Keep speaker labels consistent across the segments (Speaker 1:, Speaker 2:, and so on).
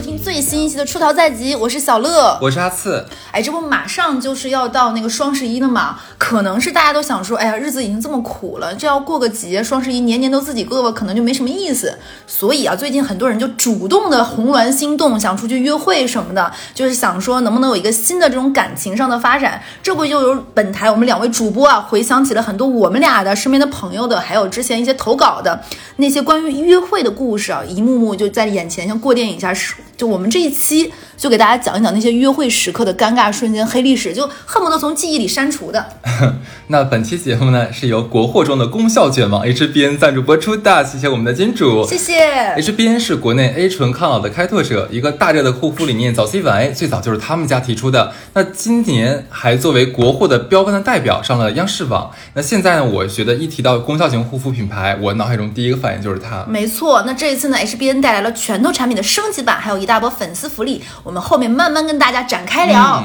Speaker 1: 收听最新一期的《出逃在即》，我是小乐，
Speaker 2: 我是阿次。
Speaker 1: 哎，这不马上就是要到那个双十一了嘛？可能是大家都想说，哎呀，日子已经这么苦了，这要过个节，双十一年年都自己过吧，可能就没什么意思。所以啊，最近很多人就主动的红鸾心动，想出去约会什么的，就是想说能不能有一个新的这种感情上的发展。这不就有本台我们两位主播啊，回想起了很多我们俩的身边的朋友的，还有之前一些投稿的那些关于约会的故事啊，一幕幕就在眼前，像过电影一下。就我们这一期就给大家讲一讲那些约会时刻的尴尬瞬间、黑历史，就恨不得从记忆里删除的。
Speaker 2: 那本期节目呢，是由国货中的功效卷王 HBN 赞助播出的，谢谢我们的金主，
Speaker 1: 谢谢。
Speaker 2: HBN 是国内 A 醇抗老的开拓者，一个大热的护肤理念，早 C 晚 A 最早就是他们家提出的。那今年还作为国货的标杆的代表上了央视网。那现在呢，我觉得一提到功效型护肤品牌，我脑海中第一个反应就是它。
Speaker 1: 没错，那这一次呢，HBN 带来了拳头产品的升级版，还有一大波粉丝福利，我们后面慢慢跟大家展开聊。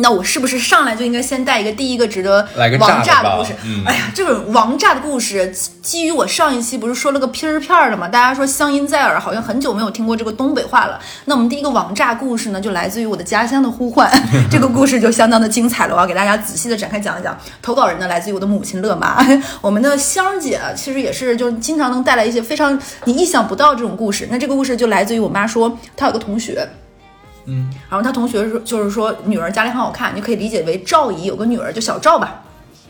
Speaker 1: 那我是不是上来就应该先带一个第一个值得王炸的故事？哎呀，这个王炸的故事基于我上一期不是说了个片儿片儿的嘛？大家说乡音在耳，好像很久没有听过这个东北话了。那我们第一个王炸故事呢，就来自于我的家乡的呼唤。这个故事就相当的精彩了，我要给大家仔细的展开讲一讲。投稿人呢，来自于我的母亲乐妈。我们的香姐其实也是，就经常能带来一些非常你意想不到这种故事。那这个故事就来自于我妈说，她有个同学。
Speaker 2: 嗯，
Speaker 1: 然后他同学说，就是说女儿家里很好看，你可以理解为赵姨有个女儿就小赵吧。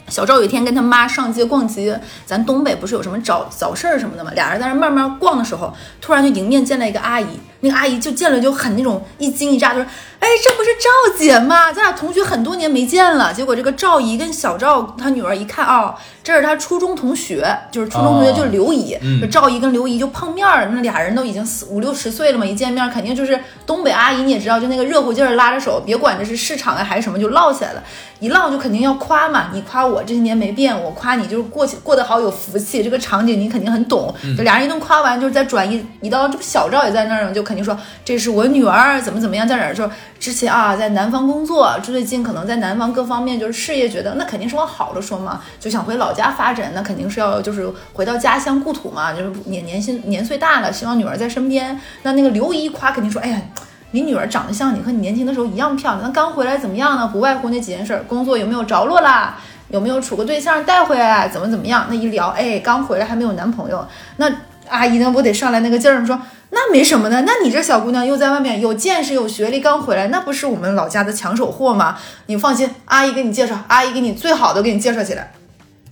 Speaker 1: 小赵有一天跟他妈上街逛街，咱东北不是有什么早早市什么的嘛？俩人在那慢慢逛的时候，突然就迎面见了一个阿姨。那个阿姨就见了就很那种一惊一乍，就说：“哎，这不是赵姐吗？咱俩同学很多年没见了。”结果这个赵姨跟小赵她女儿一看哦，这是她初中同学，就是初中同学就是刘姨。赵姨跟刘姨就碰面了，那俩人都已经四五六十岁了嘛，一见面肯定就是东北阿姨，你也知道，就那个热乎劲儿，拉着手，别管这是市场啊还是什么，就唠起来了。一唠就肯定要夸嘛，你夸我这些年没变，我夸你就是过去过得好有福气。这个场景你肯定很懂。就俩人一顿夸完，就是再转移移到这不小赵也在那儿就。肯定说这是我女儿怎么怎么样，在哪儿说之前啊，在南方工作，最近可能在南方各方面就是事业，觉得那肯定是往好了说嘛，就想回老家发展，那肯定是要就是回到家乡故土嘛，就是年年薪年岁大了，希望女儿在身边。那那个刘姨夸肯定说，哎呀，你女儿长得像你，和你年轻的时候一样漂亮。那刚回来怎么样呢？不外乎那几件事，工作有没有着落啦？有没有处个对象带回来？怎么怎么样？那一聊，哎，刚回来还没有男朋友，那阿姨呢不得上来那个劲儿说。那没什么的，那你这小姑娘又在外面有见识有学历，刚回来，那不是我们老家的抢手货吗？你放心，阿姨给你介绍，阿姨给你最好的给你介绍起来。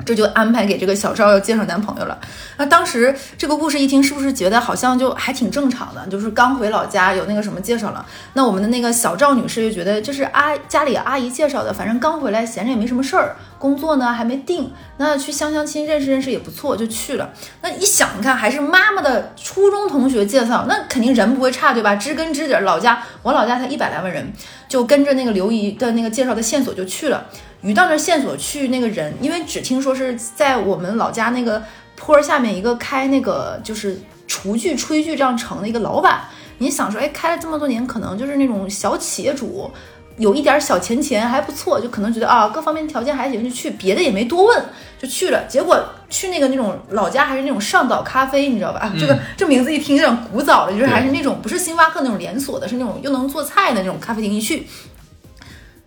Speaker 1: 这就安排给这个小赵要介绍男朋友了。那当时这个故事一听，是不是觉得好像就还挺正常的？就是刚回老家有那个什么介绍了。那我们的那个小赵女士就觉得这是阿家里阿姨介绍的，反正刚回来闲着也没什么事儿，工作呢还没定，那去相相亲认识认识也不错，就去了。那一想，你看还是妈妈的初中同学介绍，那肯定人不会差，对吧？知根知底，老家我老家才一百来万人，就跟着那个刘姨的那个介绍的线索就去了。遇到那线索去那个人，因为只听说是在我们老家那个坡下面一个开那个就是厨具、炊具这样成的一个老板。你想说，哎，开了这么多年，可能就是那种小企业主，有一点小钱钱还不错，就可能觉得啊，各方面条件还行，就去，别的也没多问，就去了。结果去那个那种老家还是那种上岛咖啡，你知道吧？这个这名字一听有点古早的，就是还是那种不是星巴克那种连锁的，是那种又能做菜的那种咖啡厅。一去。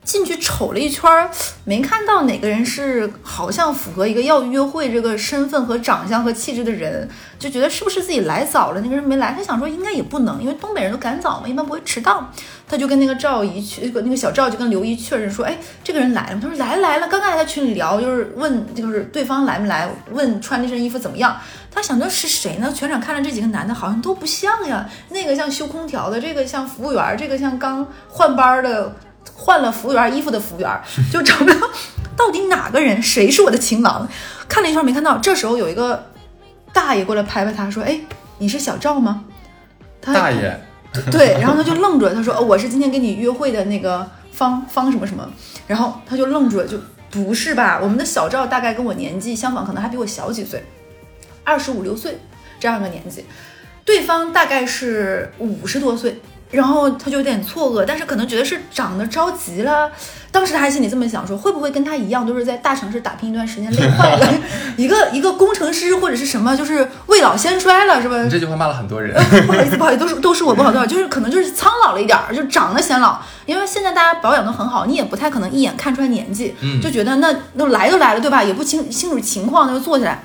Speaker 1: 进去瞅了一圈，没看到哪个人是好像符合一个要约会这个身份和长相和气质的人，就觉得是不是自己来早了，那个人没来。他想说应该也不能，因为东北人都赶早嘛，一般不会迟到。他就跟那个赵姨去，那个那个小赵就跟刘姨确认说，哎，这个人来了。他说来来了，刚刚还在群里聊，就是问就是对方来没来，问穿这身衣服怎么样。他想着是谁呢？全场看着这几个男的好像都不像呀，那个像修空调的，这个像服务员，这个像刚换班的。换了服务员衣服的服务员，就找不到到底哪个人，谁是我的情郎？看了一圈没看到。这时候有一个大爷过来拍拍他说：“哎，你是小赵吗？”
Speaker 2: 他大爷，
Speaker 1: 对，然后他就愣住了。他说：“哦我是今天跟你约会的那个方方什么什么。”然后他就愣住了，就不是吧？我们的小赵大概跟我年纪相仿，可能还比我小几岁，二十五六岁这样个年纪。对方大概是五十多岁。然后他就有点错愕，但是可能觉得是长得着急了。当时他还心里这么想，说会不会跟他一样，都是在大城市打拼一段时间累坏了，一个一个工程师或者是什么，就是未老先衰了，是吧？
Speaker 2: 你这句话骂了很多人。
Speaker 1: 不好意思，不好意思，都是都是我不好多少，就是可能就是苍老了一点儿，就长得显老。因为现在大家保养都很好，你也不太可能一眼看出来年纪，
Speaker 2: 嗯
Speaker 1: 就觉得那都来都来了，对吧？也不清清楚情况，那就坐下来。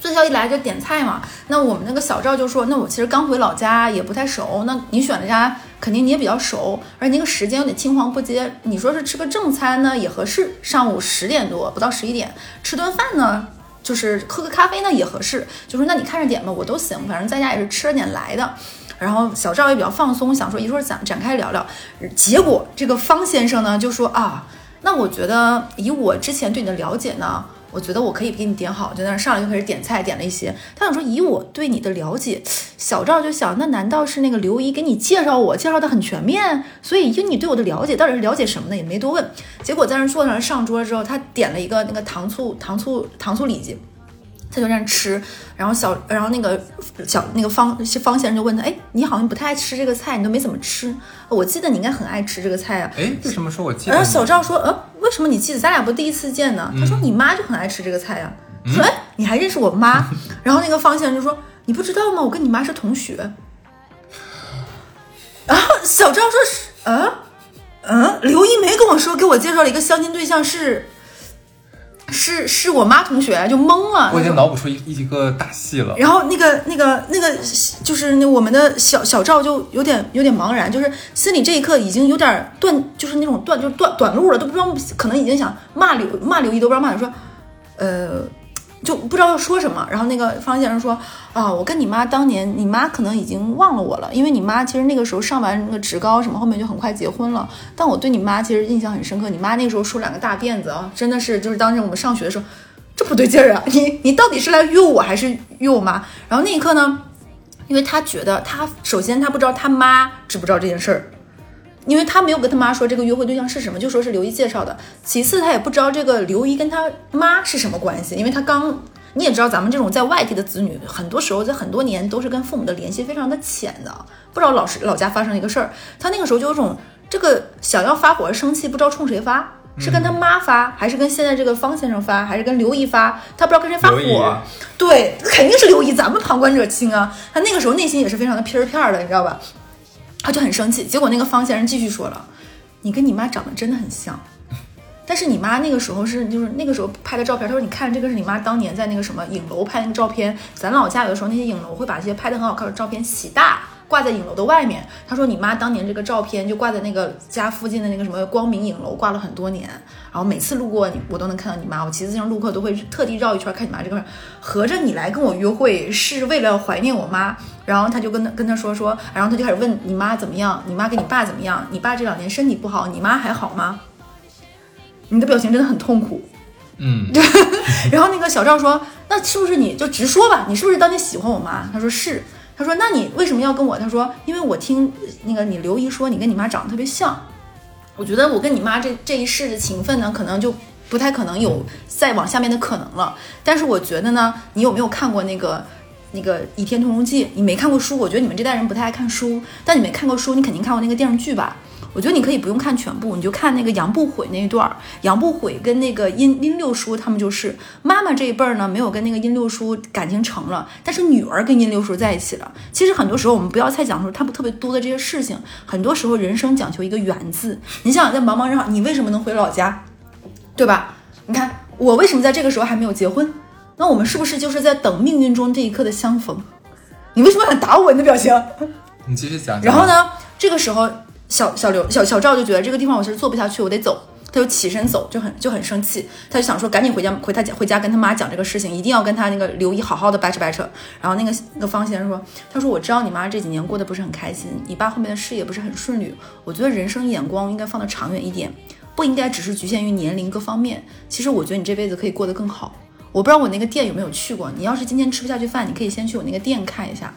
Speaker 1: 坐下一来就点菜嘛，那我们那个小赵就说，那我其实刚回老家，也不太熟。那你选了家，肯定你也比较熟，而且那个时间有点青黄不接。你说是吃个正餐呢也合适，上午十点多不到十一点吃顿饭呢，就是喝个咖啡呢也合适。就说那你看着点吧，我都行，反正在家也是吃了点来的。然后小赵也比较放松，想说一会儿展展开聊聊。结果这个方先生呢就说啊，那我觉得以我之前对你的了解呢。我觉得我可以给你点好，就在那上来就开始点菜，点了一些。他想说，以我对你的了解，小赵就想，那难道是那个刘姨给你介绍我，介绍的很全面？所以以你对我的了解，到底是了解什么呢？也没多问。结果在那坐上上桌之后，他点了一个那个糖醋糖醋糖醋里脊。他就在那吃，然后小，然后那个小那个方方先生就问他，哎，你好像不太爱吃这个菜，你都没怎么吃。我记得你应该很爱吃这个菜啊。
Speaker 2: 哎，为什么说我记得？
Speaker 1: 然后小赵说，呃，为什么你记得？咱俩不第一次见呢？他说你妈就很爱吃这个菜呀、说，哎，你还认识我妈？然后那个方先生就说，你不知道吗？我跟你妈是同学。然后小赵说，是，嗯嗯，刘一梅跟我说，给我介绍了一个相亲对象是。是是我妈同学，就懵了。
Speaker 2: 我已经脑补出一一个大戏了。
Speaker 1: 然后那个那个那个就是那我们的小小赵就有点有点茫然，就是心里这一刻已经有点断，就是那种断就是断短路了，都不知道可能已经想骂刘骂刘毅都不知道骂说，呃。就不知道要说什么，然后那个方先生说啊，我跟你妈当年，你妈可能已经忘了我了，因为你妈其实那个时候上完那个职高什么，后面就很快结婚了。但我对你妈其实印象很深刻，你妈那时候梳两个大辫子啊，真的是就是当时我们上学的时候，这不对劲儿啊！你你到底是来约我还是约我妈？然后那一刻呢，因为他觉得他首先他不知道他妈知不知道这件事儿。因为他没有跟他妈说这个约会对象是什么，就说是刘姨介绍的。其次，他也不知道这个刘姨跟他妈是什么关系，因为他刚你也知道，咱们这种在外地的子女，很多时候在很多年都是跟父母的联系非常的浅的，不知道老师老家发生一个事儿。他那个时候就有种这个想要发火生气，不知道冲谁发，是跟他妈发，还是跟现在这个方先生发，还是跟刘姨发？他不知道跟谁发火。对，肯定是刘姨，咱们旁观者清啊。他那个时候内心也是非常的片儿片儿的，你知道吧？他就很生气，结果那个方先生继续说了：“你跟你妈长得真的很像，但是你妈那个时候是就是那个时候拍的照片。他说你看这个是你妈当年在那个什么影楼拍的照片。咱老家有的时候那些影楼会把这些拍的很好看的照片洗大，挂在影楼的外面。他说你妈当年这个照片就挂在那个家附近的那个什么光明影楼挂了很多年，然后每次路过你我都能看到你妈。我骑自行车路过都会特地绕一圈看你妈这个。合着你来跟我约会是为了怀念我妈？”然后他就跟他跟他说说，然后他就开始问你妈怎么样，你妈跟你爸怎么样？你爸这两年身体不好，你妈还好吗？你的表情真的很痛苦，
Speaker 2: 嗯。
Speaker 1: 对。然后那个小赵说，那是不是你就直说吧？你是不是当年喜欢我妈？他说是。他说那你为什么要跟我？他说因为我听那个你刘姨说你跟你妈长得特别像，我觉得我跟你妈这这一世的情分呢，可能就不太可能有再往下面的可能了。但是我觉得呢，你有没有看过那个？那个《倚天屠龙记》，你没看过书，我觉得你们这代人不太爱看书。但你没看过书，你肯定看过那个电视剧吧？我觉得你可以不用看全部，你就看那个杨不悔那一段儿。杨不悔跟那个殷殷六叔他们就是妈妈这一辈儿呢，没有跟那个殷六叔感情成了，但是女儿跟殷六叔在一起了。其实很多时候我们不要太讲说他们特别多的这些事情，很多时候人生讲求一个缘字。你想想，在茫茫人海，你为什么能回老家，对吧？你看我为什么在这个时候还没有结婚？那我们是不是就是在等命运中这一刻的相逢？你为什么想打我？你的表情？
Speaker 2: 你继续讲。
Speaker 1: 然后呢？这个时候，小小刘、小小赵就觉得这个地方我是坐不下去，我得走。他就起身走，就很就很生气。他就想说，赶紧回家，回他家，回家跟他妈讲这个事情，一定要跟他那个刘姨好好的掰扯掰扯。然后那个那个方先生说：“他说我知道你妈这几年过得不是很开心，你爸后面的事业不是很顺利。我觉得人生眼光应该放得长远一点，不应该只是局限于年龄各方面。其实我觉得你这辈子可以过得更好。”我不知道我那个店有没有去过。你要是今天吃不下去饭，你可以先去我那个店看一下。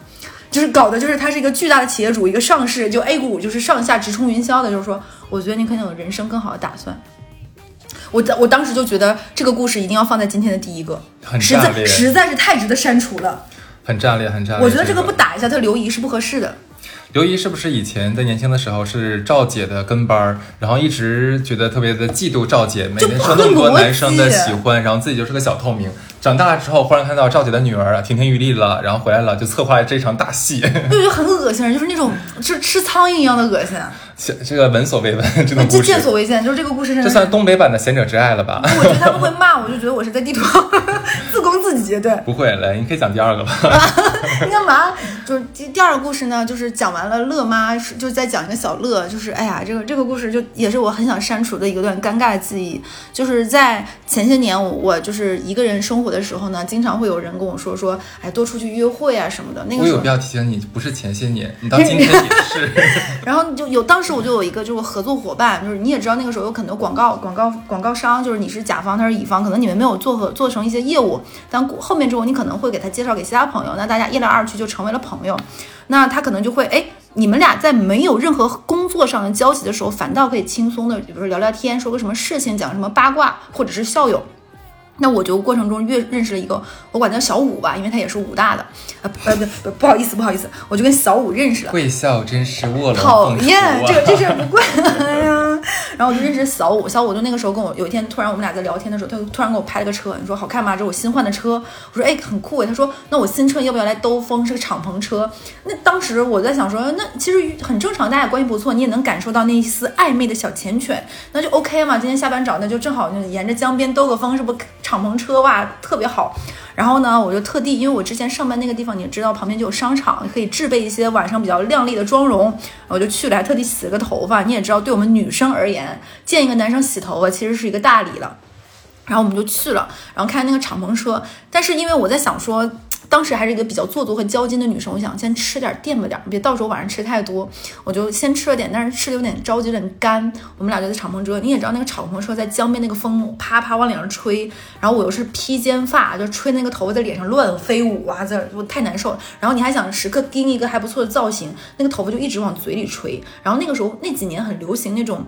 Speaker 1: 就是搞的，就是他是一个巨大的企业主，一个上市，就 A 股就是上下直冲云霄的。就是说，我觉得你可能有人生更好的打算。我我当时就觉得这个故事一定要放在今天的第一个，实在实在是太值得删除了。
Speaker 2: 很炸裂，很炸裂。
Speaker 1: 我觉得这个不打一下他留疑是不合适的。
Speaker 2: 刘姨是不是以前在年轻的时候是赵姐的跟班儿，然后一直觉得特别的嫉妒赵姐，每天受那么多男生的喜欢，然后自己就是个小透明。长大了之后，忽然看到赵姐的女儿亭亭玉立了，然后回来了，就策划了这场大戏。
Speaker 1: 对就很恶心，就是那种就吃苍蝇一样的恶心。
Speaker 2: 这个闻所未闻，这个故事
Speaker 1: 见所未见，就是这个故事，
Speaker 2: 这算东北版的贤者之爱了吧？
Speaker 1: 我觉得他们会骂我，就觉得我是在地图上 自攻自己。对，
Speaker 2: 不会，来，你可以讲第二个了。
Speaker 1: 你 干嘛？就是第第二个故事呢，就是讲完了乐妈，就是在讲一个小乐，就是哎呀，这个这个故事就也是我很想删除的一个段尴尬的记忆。就是在前些年，我就是一个人生活的时候呢，经常会有人跟我说说，哎，多出去约会啊什么的。那个
Speaker 2: 我有必要提醒你，不是前些年，你到今天也是。
Speaker 1: 然后就有当时当时我就有一个就是合作伙伴，就是你也知道那个时候有很多广告广告广告商，就是你是甲方，他是乙方，可能你们没有做和做成一些业务，但后面之后你可能会给他介绍给其他朋友，那大家一来二去就成为了朋友，那他可能就会哎，你们俩在没有任何工作上的交集的时候，反倒可以轻松的，比如说聊聊天，说个什么事情，讲什么八卦，或者是校友。那我就过程中越认识了一个，我管他叫小五吧，因为他也是武大的，啊不不不不好意思不好意思，我就跟小五认识了。
Speaker 2: 贵校真是卧龙
Speaker 1: 讨厌，这个这事不 怪，哎呀，然后我就认识小五，小五就那个时候跟我有一天突然我们俩在聊天的时候，他就突然给我拍了个车，你说好看吗？这是我新换的车，我说哎很酷哎，他说那我新车要不要来兜风？是个敞篷车。那当时我在想说，那其实很正常，大家关系不错，你也能感受到那一丝暧昧的小缱绻，那就 OK 嘛。今天下班找那就正好就沿着江边兜个风，是不？敞篷车哇，特别好。然后呢，我就特地，因为我之前上班那个地方，你知道旁边就有商场，可以置备一些晚上比较靓丽的妆容。我就去了，还特地洗了个头发。你也知道，对我们女生而言，见一个男生洗头发其实是一个大礼了。然后我们就去了，然后看那个敞篷车。但是因为我在想说。当时还是一个比较做作和娇金的女生，我想先吃点垫吧点，别到时候晚上吃太多。我就先吃了点，但是吃的有点着急，有点干。我们俩就在敞篷车，你也知道那个敞篷车在江边那个风啪啪往脸上吹，然后我又是披肩发，就吹那个头发在脸上乱飞舞啊，这我太难受了。然后你还想时刻盯一个还不错的造型，那个头发就一直往嘴里吹。然后那个时候那几年很流行那种。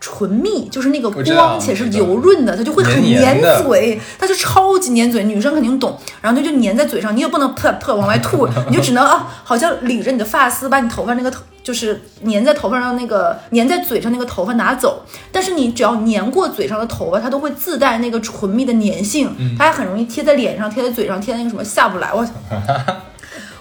Speaker 1: 唇蜜就是那个光且是油润的，它就会很粘嘴，它就超级粘嘴。女生肯定懂，然后它就粘在嘴上，你也不能噗噗往外吐，你就只能啊，好像理着你的发丝，把你头发那个头就是粘在头发上那个粘在嘴上那个头发拿走。但是你只要粘过嘴上的头发，它都会自带那个唇蜜的粘性，它还很容易贴在脸上、贴在嘴上、贴在那个什么下不来。我操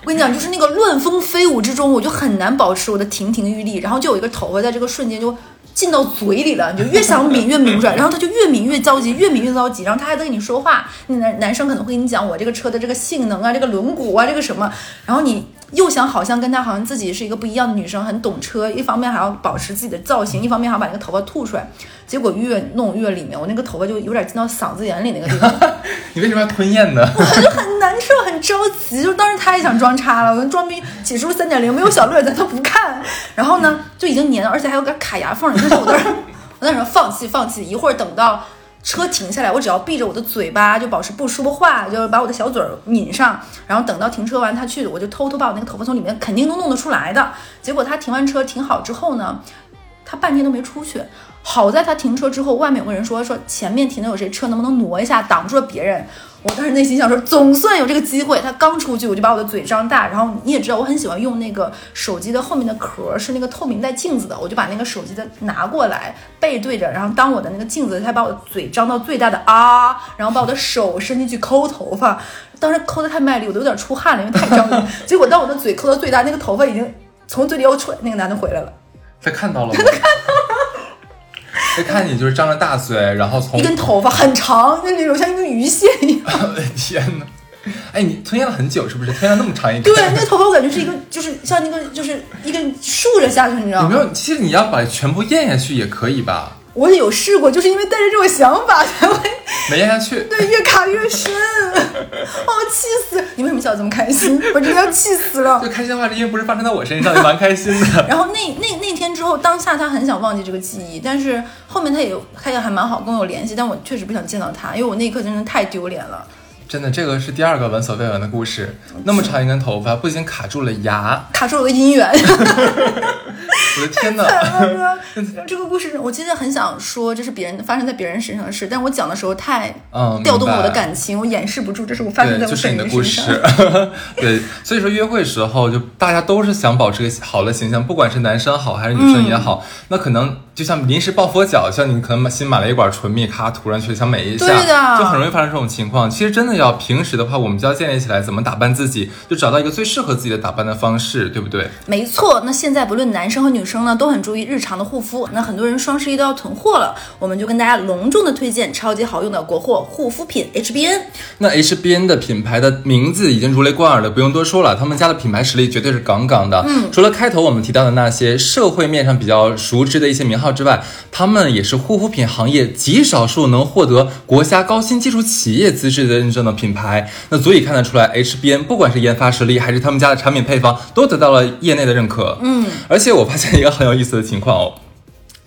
Speaker 1: 我跟你讲，就是那个乱风飞舞之中，我就很难保持我的亭亭玉立，然后就有一个头发在这个瞬间就。进到嘴里了，你就越想抿越抿不出来，然后他就越抿越着急，越抿越着急，然后他还在跟你说话，那男男生可能会跟你讲我这个车的这个性能啊，这个轮毂啊，这个什么，然后你。又想好像跟他好像自己是一个不一样的女生，很懂车，一方面还要保持自己的造型，一方面还要把那个头发吐出来，结果越弄越里面，我那个头发就有点进到嗓子眼里那个地方。
Speaker 2: 你为什么要吞咽呢？
Speaker 1: 我就很难受，很着急，就当时他也想装叉了，我跟装逼起初三点零没有小乐在，他不看，然后呢就已经粘了，而且还有点卡牙缝，但是我当时我那时候放弃放弃，一会儿等到。车停下来，我只要闭着我的嘴巴，就保持不说话，就是把我的小嘴儿抿上，然后等到停车完他去，我就偷偷把我那个头发从里面肯定能弄得出来的。结果他停完车停好之后呢，他半天都没出去。好在他停车之后，外面有个人说说前面停的有谁车，能不能挪一下，挡住了别人。我当时内心想说，总算有这个机会。他刚出去，我就把我的嘴张大。然后你也知道，我很喜欢用那个手机的后面的壳是那个透明带镜子的，我就把那个手机的拿过来，背对着，然后当我的那个镜子，他把我的嘴张到最大的啊，然后把我的手伸进去抠头发。当时抠的太卖力，我都有点出汗了，因为太张了。结果当我的嘴抠到最大，那个头发已经从嘴里又出来，那个男的回来了。
Speaker 2: 他看到了吗？
Speaker 1: 他看到。
Speaker 2: 他看你就是张着大嘴，然后从
Speaker 1: 一根头发很长，就那种像一根鱼线一样。
Speaker 2: 我 的天哪！哎，你吞咽了很久是不是？吞咽了那么长一根？
Speaker 1: 对，那个 头发我感觉是一个，就是像那个，就是一根竖着下去，你知道吗？
Speaker 2: 有没有？其实你要把全部咽下去也可以吧。
Speaker 1: 我有试过，就是因为带着这种想法 才会
Speaker 2: 没咽下去。
Speaker 1: 对，越卡越深，哦，气死！你为什么笑得这么开心？我真的要气死了。
Speaker 2: 就开心的话，因为不是发生在我身上，就蛮开心的。
Speaker 1: 然后那那那天之后，当下他很想忘记这个记忆，但是后面他也他也还蛮好跟我有联系，但我确实不想见到他，因为我那一刻真的太丢脸了。
Speaker 2: 真的，这个是第二个闻所未闻的故事。那么长一根头发，不仅卡住了牙，
Speaker 1: 卡住了我的姻缘。
Speaker 2: 我的天呐！
Speaker 1: 惨了哥这个故事我其实很想说，这是别人发生在别人身上的事，但我讲的时候太
Speaker 2: 嗯，
Speaker 1: 调动我的感情，我掩饰不住，这是我发生在
Speaker 2: 对，
Speaker 1: 我
Speaker 2: 就是你的故
Speaker 1: 本人身
Speaker 2: 事
Speaker 1: 上。
Speaker 2: 对，所以说约会时候就大家都是想保持个好的形象，不管是男生好还是女生也好，
Speaker 1: 嗯
Speaker 2: 那可能就像临时抱佛脚，像你可能新买了一管唇蜜，咔突然去想美一下，
Speaker 1: 对的
Speaker 2: 就很容易发生这种情况。其实真的要平时的话，我们就要建立起来怎么打扮自己，就找到一个最适合自己的打扮的方式，对不对？
Speaker 1: 没错，那现在不论男生和女生呢，都很注意日常的护肤。那很多人双十一都要囤货了，我们就跟大家隆重的推荐超级好用的国货护肤品 HBN。
Speaker 2: 那 HBN 的品牌的名字已经如雷贯耳了，不用多说了，他们家的品牌实力绝对是杠杠的。嗯，除了开头我们提到的那些社会面上比较熟知的一些名号之外，他们也是护肤品行业极少数能获得国家高新技术企业资质的认证的品牌。那足以看得出来，HBN 不管是研发实力还是他们家的产品配方，都得到了业内的认可。嗯，而且我发现一个很有意思的情况哦。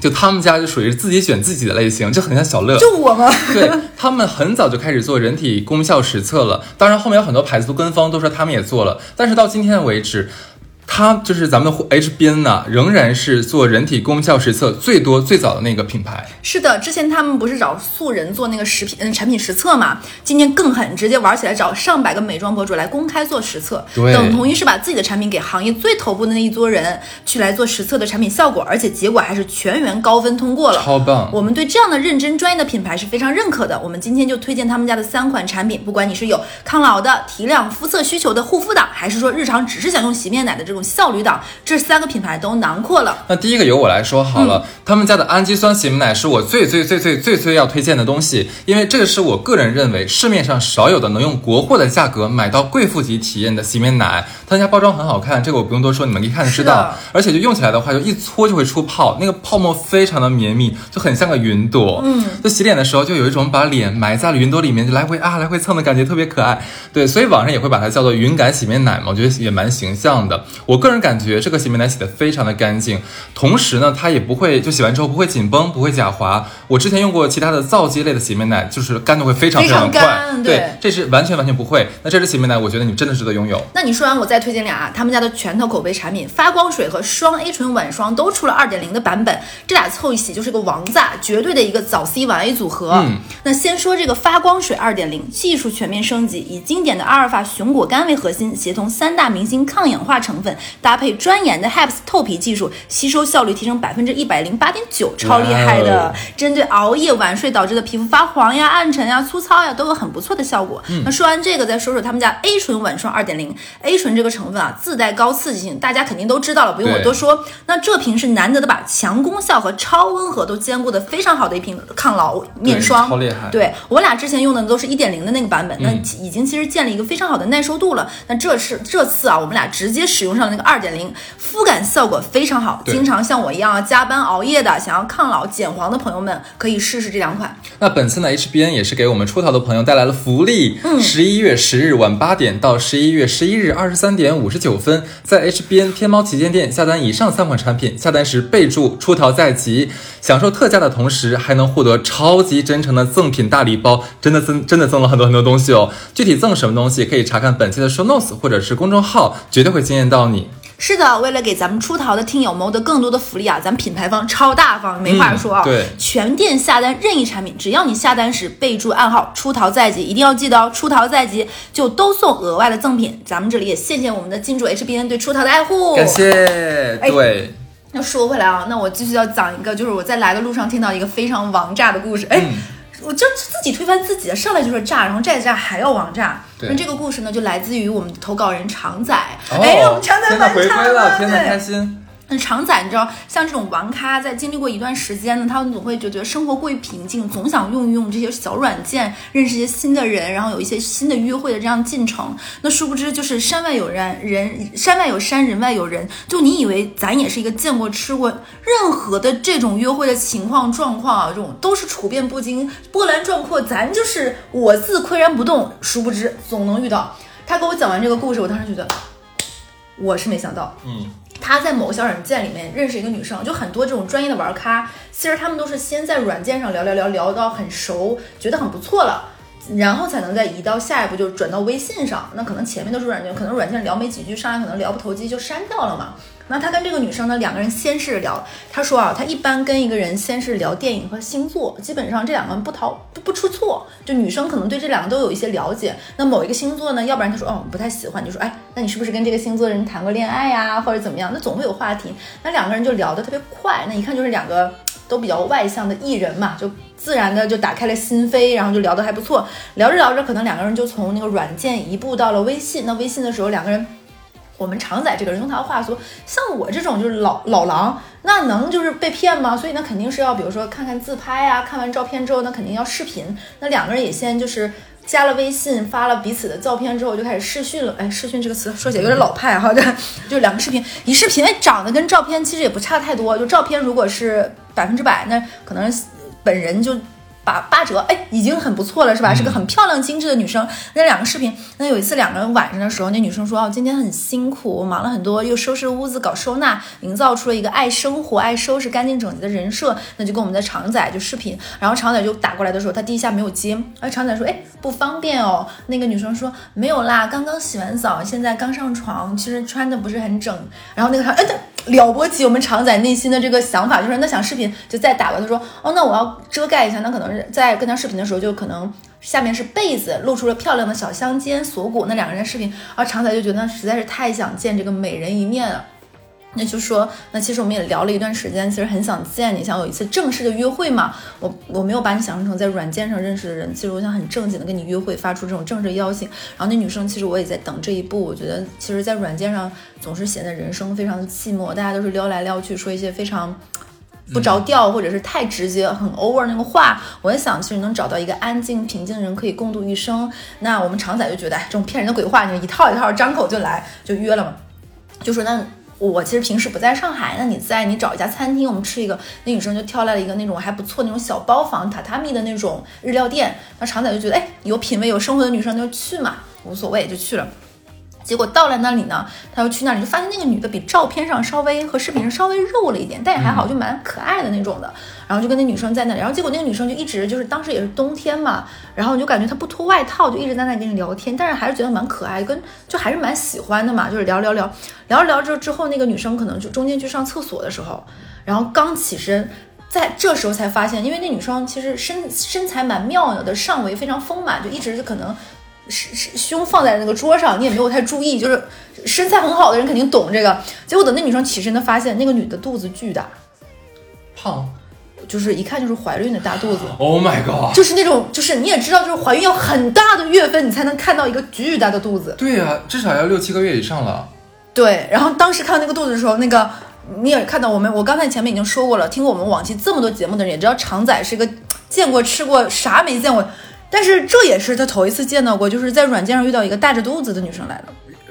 Speaker 2: 就他们家就属于自己选自己的类型，就很像小乐。
Speaker 1: 就我吗？
Speaker 2: 对他们很早就开始做人体功效实测了，当然后面有很多牌子都跟风，都说他们也做了，但是到今天为止。它就是咱们 HBN 呢，仍然是做人体功效实测最多最早的那个品牌。
Speaker 1: 是的，之前他们不是找素人做那个食品嗯产品实测嘛？今年更狠，直接玩起来找上百个美妆博主来公开做实测，
Speaker 2: 对
Speaker 1: 等同于是把自己的产品给行业最头部的那一撮人去来做实测的产品效果，而且结果还是全员高分通过了。
Speaker 2: 超棒
Speaker 1: 我们对这样的认真专业的品牌是非常认可的。我们今天就推荐他们家的三款产品，不管你是有抗老的、提亮肤色需求的护肤党，还是说日常只是想用洗面奶的这种效率党，这三个品牌都囊括了。
Speaker 2: 那第一个由我来说好了，他们家的氨基酸洗面奶是我最最最最最最要推荐的东西，因为这个是我个人认为市面上少有的能用国货的价格买到贵妇级体验的洗面奶。他们家包装很好看，这个我不用多说，你们一看就知道。而且就用起来的话，就一搓就会出泡，那个泡沫非常的绵密，就很像个云朵。嗯，就洗脸的时候就有一种把脸埋在了云朵里面，就来回啊来回蹭的感觉，特别可爱。对，所以网上也会把它叫做云感洗面奶嘛，我觉得也蛮形象的。我个人感觉这个洗面奶洗的非常的干净，同时呢，它也不会就洗完之后不会紧绷，不会假滑。我之前用过其他的皂基类的洗面奶，就是干的会非常
Speaker 1: 非常
Speaker 2: 常快。
Speaker 1: 干对
Speaker 2: 这是完全完全不会。那这支洗面奶，我觉得你真的值得拥有。
Speaker 1: 那你说完，我再推荐俩、啊，他们家的拳头口碑产品发光水和双 A 醇晚霜都出了二点零的版本，这俩凑一起就是个王炸，绝对的一个早 C 晚 A 组合。
Speaker 2: 嗯，
Speaker 1: 那先说这个发光水二点零技术全面升级，以经典的阿尔法熊果苷为核心，协同三大明星抗氧化成分，搭配专研的 HAPS 透皮技术，吸收效率提升百分之一百零八点九，超厉害
Speaker 2: 哇
Speaker 1: 的
Speaker 2: 哦。
Speaker 1: 针对熬夜晚睡导致的皮肤发黄呀、暗沉呀、粗糙呀，都有很不错的效果。那说完这个，再说说他们家 A 醇晚霜二点零。A 醇这个成分啊，自带高刺激性，大家肯定都知道了，不用我多说。那这瓶是难得的把强功效和超温和都兼顾的非常好的一瓶抗老面霜，
Speaker 2: 超厉害
Speaker 1: 对我俩之前用的都是一点零的那个版本，那
Speaker 2: 嗯
Speaker 1: 已经其实建立一个非常好的耐受度了。那这是这次啊，我们俩直接使用上了那个二点零，肤感效果非常好。经常像我一样加班熬夜的，想要抗老减黄的朋友们，可以试试这两款。
Speaker 2: 那本次呢，HBN 也是给我们出逃的朋友带来了福利。嗯，十一月十日晚八点到十一月十一日二十三点五十九分，在 HBN 天猫旗舰店下单以上三款产品，下单时备注“出逃在即”，享受特价的同时，还能获得超级真诚的赠品大礼包，真的赠真的赠了很多很多东西哦。具体赠什么东西，可以查看本期的 show notes 或者是公众号，绝对会惊艳到你。
Speaker 1: 是的，为了给咱们出逃的听友谋得更多的福利啊，咱们品牌方超大方，没话说啊。
Speaker 2: 嗯对
Speaker 1: 全店下单任意产品，只要你下单时备注暗号“出逃在即”，一定要记得哦，“出逃在即”就都送额外的赠品。咱们这里也谢谢我们的金主 HBN 对出逃的爱护，
Speaker 2: 感谢，
Speaker 1: 哎
Speaker 2: 对。
Speaker 1: 那说回来啊，那我继续要讲一个，就是我在来的路上听到一个非常王炸的故事。哎，
Speaker 2: 嗯
Speaker 1: 我就自己推翻自己的，上来就是炸，然后再炸还要王炸。那这个故事呢，就来自于我们的投稿人常仔。
Speaker 2: 哦
Speaker 1: 哎，我们常仔
Speaker 2: 回归了，天呐，
Speaker 1: 对
Speaker 2: 开心。
Speaker 1: 那常仔，你知道，像这种玩咖，在经历过一段时间呢，他们总会就觉得生活过于平静，总想用一用这些小软件，认识一些新的人，然后有一些新的约会的这样进程。那殊不知，就是山外有人，人山外有山，人外有人。就你以为咱也是一个见过、吃过任何的这种约会的情况状况啊，这种都是处变不惊、波澜壮阔，咱就是我自岿然不动。殊不知，总能遇到。他给我讲完这个故事，我当时觉得，我是没想到，
Speaker 2: 嗯。
Speaker 1: 他在某个小软件里面认识一个女生，就很多这种专业的玩咖，其实他们都是先在软件上聊聊聊聊到很熟，觉得很不错了。然后才能再移到下一步，就转到微信上。那可能前面都是软件，可能软件聊没几句，上来可能聊不投机就删掉了嘛。那他跟这个女生呢，两个人先是聊，他说啊，他一般跟一个人先是聊电影和星座，基本上这两个人不逃不不出错，就女生可能对这两个都有一些了解。那某一个星座呢，要不然他说哦不太喜欢，就说哎，那你是不是跟这个星座的人谈过恋爱呀，或者怎么样？那总会有话题。那两个人就聊得特别快，那一看就是两个都比较外向的艺人嘛，就自然的就打开了心扉，然后就聊得还不错。聊着聊着，可能两个人就从那个软件移步到了微信。那微信的时候，两个人。我们常在这个人用他的话说，像我这种就是老老狼，那能就是被骗吗？所以那肯定是要，比如说看看自拍啊，看完照片之后，那肯定要视频。那两个人也先就是加了微信，发了彼此的照片之后，就开始视讯了。哎，视讯这个词说起来有点老派哈，对，就两个视频，一视频，哎，长得跟照片其实也不差太多。就照片如果是百分之百，那可能本人就。把八折，哎，已经很不错了，是吧？是个很漂亮精致的女生。那两个视频，那有一次两个人晚上的时候，那女生说：“哦，今天很辛苦，我忙了很多，又收拾屋子、搞收纳，营造出了一个爱生活、爱收拾干净整洁的人设。”那就跟我们的常仔就视频，然后常仔就打过来的时候，他第一下没有接，而，常仔说：“哎，不方便哦。”那个女生说：“没有啦，刚刚洗完澡，现在刚上床，其实穿的不是很整。”然后那个他，哎，了不起，我们常仔内心的这个想法就是，那想视频就再打过，他说：“哦，那我要遮盖一下，那可能是。”在跟他视频的时候，就可能下面是被子，露出了漂亮的小香肩、锁骨。那两个人视频，而常仔就觉得实在是太想见这个美人一面了。那就说，那其实我们也聊了一段时间，其实很想见你，想有一次正式的约会嘛。我我没有把你想象成在软件上认识的人，其实我想很正经的跟你约会，发出这种正式邀请。然后那女生其实我也在等这一步。我觉得其实，在软件上总是显得人生非常的寂寞，大家都是撩来撩去，说一些非常。不着调，或者是太直接、很 over 那个话，我也想，其实能找到一个安静、平静的人可以共度一生。那我们常仔就觉得，哎这种骗人的鬼话，你一套一套张口就来，就约了嘛。就说那我其实平时不在上海，那你在，你找一家餐厅，我们吃一个。那女生就挑来了一个那种还不错那种小包房、榻榻米的那种日料店。那常仔就觉得，哎，有品味、有生活的女生就去嘛，无所谓，就去了。结果到了那里呢，他又去那里，就发现那个女的比照片上稍微和视频上稍微肉了一点，但也还好，就蛮可爱的那种的。然后就跟那女生在那里，然后结果那个女生就一直就是当时也是冬天嘛，然后你就感觉她不脱外套，就一直在那里跟你聊天，但是还是觉得蛮可爱，跟就还是蛮喜欢的嘛，就是聊聊聊聊着聊着之后，那个女生可能就中间去上厕所的时候，然后刚起身，在这时候才发现，因为那女生其实身身材蛮妙的，上围非常丰满，就一直就可能。是是胸放在那个桌上，你也没有太注意，就是身材很好的人肯定懂这个。结果等那女生起身，她发现那个女的肚子巨大，
Speaker 2: 胖，
Speaker 1: 就是一看就是怀孕的大肚子。
Speaker 2: Oh my god！
Speaker 1: 就是那种，就是你也知道，就是怀孕要很大的月份，你才能看到一个巨大的肚子。
Speaker 2: 对呀，至少要六七个月以上了。
Speaker 1: 对，然后当时看到那个肚子的时候，那个你也看到我们，我刚才前面已经说过了，听过我们往期这么多节目的人也知道，常仔是一个见过吃过啥没见过。但是这也是他头一次见到过，就是在软件上遇到一个大着肚子的女生来了，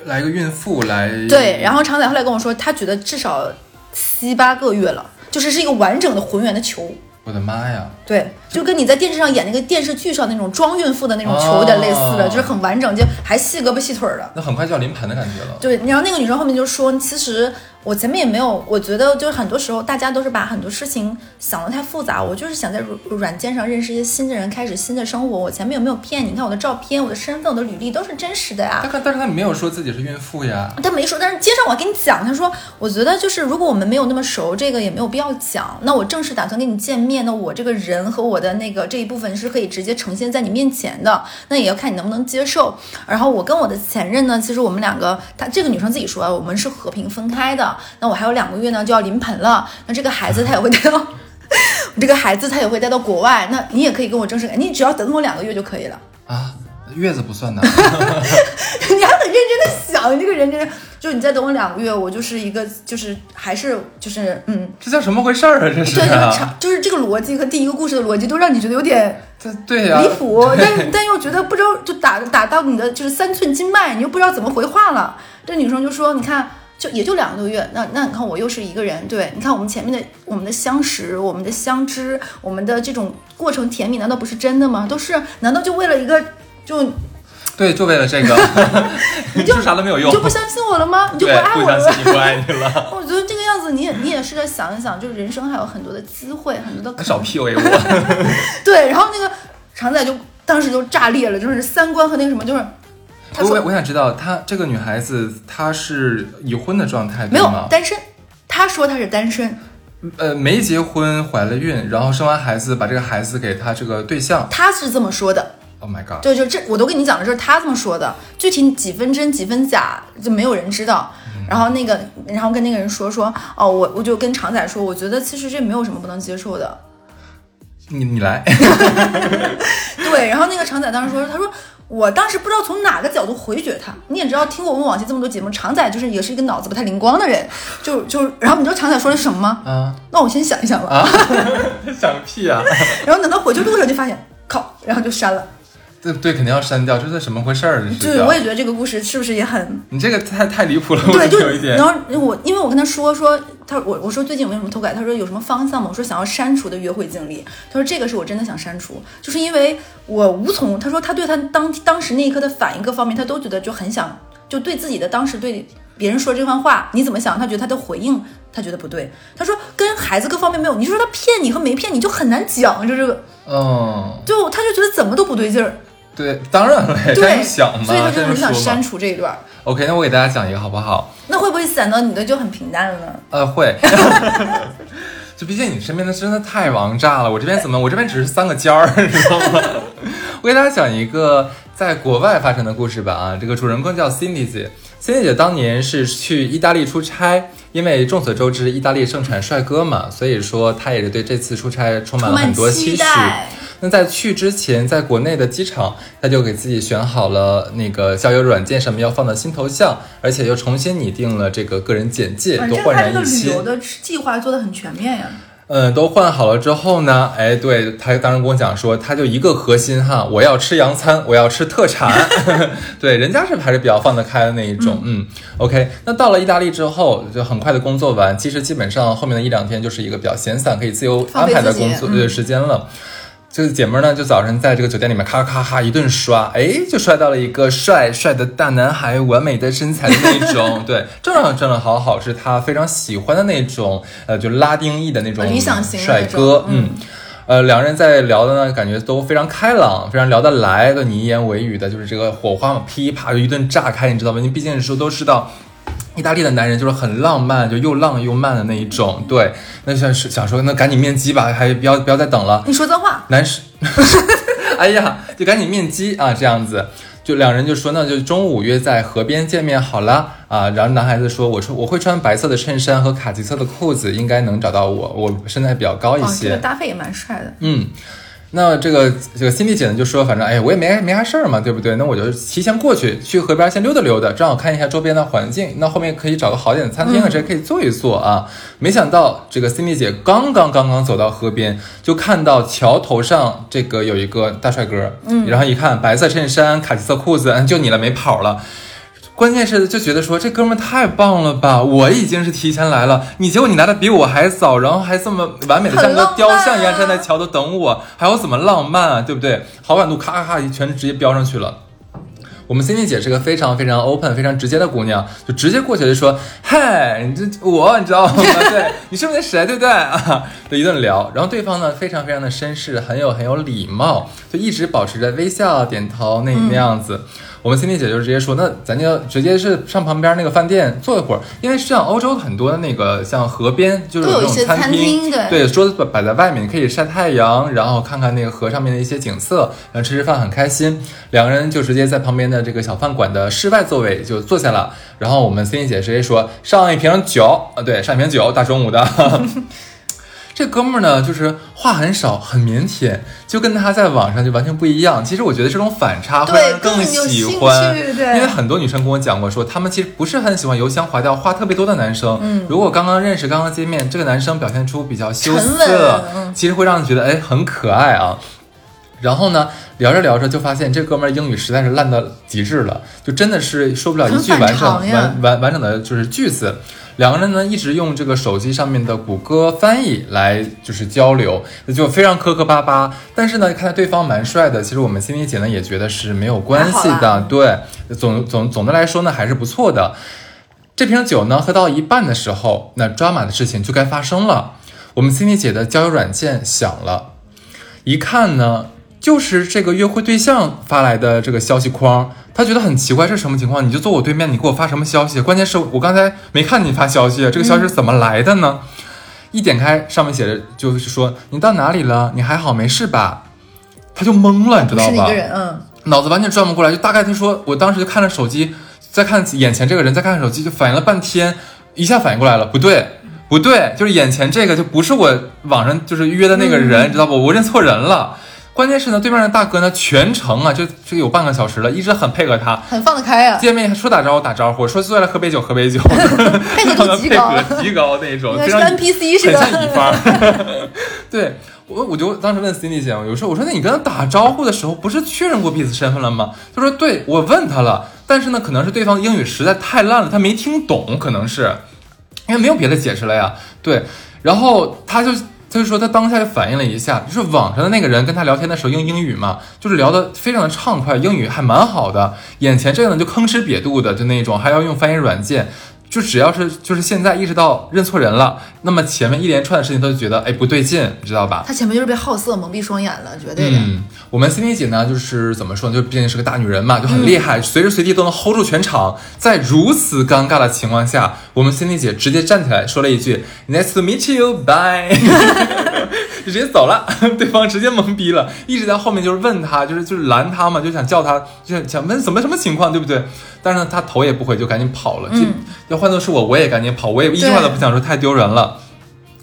Speaker 2: 来一个孕妇来。
Speaker 1: 对，然后常仔后来跟我说，他觉得至少七八个月了，就是是一个完整的浑圆的球。
Speaker 2: 我的妈呀！
Speaker 1: 对，就跟你在电视上演那个电视剧上那种装孕妇的那种球有点类似的，就是很完整，就还细胳膊细腿的。
Speaker 2: 那很快就要临盆的感觉了。
Speaker 1: 对，然后那个女生后面就说，其实。我前面也没有，我觉得就是很多时候大家都是把很多事情想得太复杂。我就是想在软软件上认识一些新的人，开始新的生活。我前面有没有骗你？你看我的照片、我的身份、我的履历都是真实的呀。
Speaker 2: 但但是他没有说自己是孕妇呀。
Speaker 1: 他没说，但是接着我跟你讲，他说，我觉得就是如果我们没有那么熟，这个也没有必要讲。那我正式打算跟你见面，那我这个人和我的那个这一部分是可以直接呈现在你面前的。那也要看你能不能接受。然后我跟我的前任呢，其实我们两个，他这个女生自己说，我们是和平分开的。那我还有两个月呢，就要临盆了。那这个孩子他也会带到，这个孩子他也会带到国外。那你也可以跟我正式，你只要等我两个月就可以了
Speaker 2: 啊。月子不算的，
Speaker 1: 你还很认真的想，你这个人真是，就你再等我两个月，我就是一个，就是还是就是嗯，
Speaker 2: 这叫什么回事儿啊？这是
Speaker 1: 对，就是这个逻辑和第一个故事的逻辑都让你觉得有点
Speaker 2: 对呀
Speaker 1: 离谱，但但又觉得不知道就打打到你的就是三寸经脉，你又不知道怎么回话了。这女生就说，你看。就也就两个多月，那那你看我又是一个人，对，你看我们前面的我们的相识，我们的相知，我们的这种过程甜蜜，难道不是真的吗？都是，难道就为了一个就，
Speaker 2: 对，就为了这个，
Speaker 1: 你就
Speaker 2: 啥都没有用，
Speaker 1: 你就不相信我了吗？你就不爱我
Speaker 2: 了？不爱你了。
Speaker 1: 我觉得这个样子，你也你也试着想一想，就是人生还有很多的机会，很多的
Speaker 2: 少 PUA 我。
Speaker 1: 对，然后那个常仔就当时就炸裂了，就是三观和那个什么，就是。
Speaker 2: 我我想知道，她这个女孩子她是已婚的状态
Speaker 1: 没有？单身，她说她是单身，
Speaker 2: 呃，没结婚，怀了孕，然后生完孩子，把这个孩子给她这个对象。
Speaker 1: 她是这么说的。
Speaker 2: Oh my god！
Speaker 1: 对，就这我都跟你讲了，这是他这么说的，具体几分真几分假就没有人知道。然后那个，然后跟那个人说说，哦，我我就跟常仔说，我觉得其实这没有什么不能接受的。
Speaker 2: 你你来，
Speaker 1: 对，然后那个常仔当时说，他说我当时不知道从哪个角度回绝他。你也知道，听过我们往期这么多节目，常仔就是也是一个脑子不太灵光的人，就就，然后你知道常仔说的是什么吗？
Speaker 2: 啊
Speaker 1: 那我先想一想吧。
Speaker 2: 啊，想个屁啊！
Speaker 1: 然后等到回去路上就发现，靠，然后就删了。
Speaker 2: 对对，肯定要删掉，这是怎么回事儿？
Speaker 1: 对，我也觉得这个故事是不是也很
Speaker 2: 你这个太太离谱了，我
Speaker 1: 对，就
Speaker 2: 有一点
Speaker 1: 然。后我因为我跟他说说他我我说最近有没有什么偷改，他说有什么方向吗？我说想要删除的约会经历，他说这个是我真的想删除，就是因为我无从，他说他对他当当时那一刻的反应各方面，他都觉得就很想就对自己的当时对别人说这番话你怎么想？他觉得他的回应他觉得不对，他说跟孩子各方面没有，你说他骗你和没骗你就很难讲，就这个
Speaker 2: 嗯，
Speaker 1: 就他就觉得怎么都不对劲儿，
Speaker 2: 对，当然了，这
Speaker 1: 对，
Speaker 2: 样想嘛，
Speaker 1: 所以他就很想删。除这一段。
Speaker 2: OK，那我给大家讲一个好不好？
Speaker 1: 那会不会显得你的就很平淡了呢？
Speaker 2: 呃，会。就毕竟你身边的真的太王炸了，我这边怎么？我这边只是三个尖儿，你知道吗？我给大家讲一个在国外发生的故事吧。啊，这个主人公叫 Cindy 姐，Cindy 姐当年是去意大利出差，因为众所周知意大利盛产帅哥嘛，所以说她也是对这次出差充满了很多期
Speaker 1: 期
Speaker 2: 许。
Speaker 1: 待。
Speaker 2: 那在去之前，在国内的机场，他就给自己选好了那个交友软件上面要放的新头像，而且又重新拟定了这个个人简介，
Speaker 1: 反
Speaker 2: 都焕
Speaker 1: 正他这个旅
Speaker 2: 然一新。
Speaker 1: 游的计划做的很全面呀。
Speaker 2: 嗯，都换好了之后呢，哎，对他当时跟我讲说，他就一个核心哈，我要吃洋餐，我要吃特产，对，人家是还是比较放得开的那一种，嗯 o k 那到了意大利之后，就很快的工作完，其实基本上后面的一两天就是一个比较闲散，可以自由安排的工作时间了。这个姐妹儿呢，就早晨在这个酒店里面咔咔咔一顿刷，哎，就刷到了一个帅帅的大男孩，完美的身材的那种，对，正正正好好是他非常喜欢的那种，呃，就拉丁裔的那种
Speaker 1: 理想型
Speaker 2: 帅哥，
Speaker 1: 嗯
Speaker 2: 嗯。呃，两人在聊的呢，感觉都非常开朗，非常聊得来，都你一言我一语的，就是这个火花嘛，噼啪就一顿炸开，你知道吗？因为毕竟说都知道，意大利的男人就是很浪漫，就又浪又慢的那一种。对，那想是想说，那赶紧面基吧，还不要不要再等了。
Speaker 1: 你说脏话，
Speaker 2: 男士，哎呀，就赶紧面基啊，这样子。就两人就说，那就中午约在河边见面好了啊。然后男孩子说，我说我会穿白色的衬衫和卡其色的裤子，应该能找到我，我身材比较高一
Speaker 1: 哦，这
Speaker 2: 些。
Speaker 1: 个搭配也蛮帅的。
Speaker 2: 嗯，那这个这个 Cindy 姐呢就说，反正哎，我也没没啥事儿嘛，对不对？那我就提前过去，去河边先溜达溜达，正好看一下周边的环境。那后面可以找个好点的餐厅啊，这可以坐一坐啊。没想到这个 Cindy 姐刚刚刚刚走到河边，就看到桥头上这个有一个大帅哥，嗯，然后一看白色衬衫、卡其色裤子，嗯就你了，没跑了。关键是就觉得说这哥们太棒了吧！我已经是提前来了，你结果你来的比我还早，然后还这么完美的像个雕像一样站在桥头等我，还有怎么浪漫啊，对不对？好感度咔咔咔一全直接飙上去了。我们 Cindy 姐是个非常非常 open、非常直接的姑娘，就直接过去就说：“嗨，你这我你知道吗？对你是不是那谁，对不对啊？”就一顿聊，然后对方呢非常非常的绅士，很有很有礼貌，就一直保持着微笑、点头那那样子。我们 Cindy 姐就直接说，那咱就直接是上旁边那个饭店坐一会儿，因为像欧洲很多的那个像河边就是
Speaker 1: 都有
Speaker 2: 那种餐
Speaker 1: 一些餐厅对
Speaker 2: 对，桌子摆在外面，你可以晒太阳，然后看看那个河上面的一些景色，然后吃吃饭，很开心。两个人就直接在旁边的这个小饭馆的室外座位就坐下了。然后我们 Cindy 姐直接说上一瓶酒，啊，对，上一瓶酒，大中午的。这哥们儿呢，就是话很少，很腼腆，就跟他在网上就完全不一样。其实我觉得这种反差会让人
Speaker 1: 更
Speaker 2: 喜欢，因为很多女生跟我讲过说，他们其实不是很喜欢油腔滑调、话特别多的男生。嗯，如果刚刚认识、刚刚见面，这个男生表现出比较羞涩，
Speaker 1: 嗯
Speaker 2: 其实会让人觉得哎很可爱啊。然后呢，聊着聊着就发现这哥们儿英语实在是烂到极致了，就真的是说不了一句完整完完完整的就是句子。两个人呢一直用这个手机上面的谷歌翻译来就是交流，那就非常磕磕巴巴。但是呢，看到对方蛮帅的，其实我们心里姐呢也觉得是没有关系的。对，总总总的来说呢还是不错的。这瓶酒呢喝到一半的时候，那抓马的事情就该发生了。我们 Cindy 姐的交友软件响了，一看呢，就是这个约会对象发来的这个消息框，他觉得很奇怪，这是什么情况？你就坐我对面，你给我发什么消息？关键是我刚才没看你发消息，这个消息是怎么来的呢？一点开上面写着就是说你到哪里了？你还好没事吧？他就懵了，你知道吧？
Speaker 1: 是一个人，嗯，
Speaker 2: 脑子完全转不过来，就大概他说，我当时就看着手机，再看眼前这个人，再看看手机，就反应了半天，一下反应过来了，不对，不对，就是眼前这个就不是我网上就是约的那个人，
Speaker 1: 嗯
Speaker 2: 知道不？我认错人了。关键是呢，对面的大哥呢，全程啊，就就有半个小时了，一直很配合他。
Speaker 1: 很放得开啊，
Speaker 2: 见面说打招呼打招呼，说坐下来喝杯酒喝杯酒，
Speaker 1: 配合度 极
Speaker 2: 配
Speaker 1: 高，
Speaker 2: 合极高那种，
Speaker 1: 是
Speaker 2: 非常
Speaker 1: NPC 似
Speaker 2: 很像乙
Speaker 1: 的。
Speaker 2: 方。对我，我就当时问 Cindy 姐，有时候我说，那你跟他打招呼的时候，不是确认过彼此身份了吗？他说，对，我问他了，但是呢，可能是对方英语实在太烂了，他没听懂，可能是因为没有别的解释了呀。对，然后他就。他就说他当下就反映了一下，就是网上的那个人跟他聊天的时候用英语嘛，就是聊的非常的畅快，英语还蛮好的。眼前这个呢就吭哧瘪肚的，就那种还要用翻译软件，就只要是就是现在意识到认错人了，那么前面一连串的事情他就觉得哎不对劲，你知道吧？
Speaker 1: 他前面就是被好色蒙蔽双眼了，绝对的。
Speaker 2: 嗯，我们 Cindy 姐呢，就是怎么说呢，就毕竟是个大女人嘛，就很厉害，随时随地都能 hold 住全场。在如此尴尬的情况下，我们 Cindy 姐直接站起来说了一句 “Nice to meet you, bye”，就直接走了。对方直接懵逼了，一直在后面就是问他，就是就是拦他嘛，就想叫他，就想想问怎么什么情况，对不对？但是呢，他头也不回就赶紧跑了。
Speaker 1: 嗯，
Speaker 2: 要换作是我，我也赶紧跑，我也一句话都不想说，太丢人了。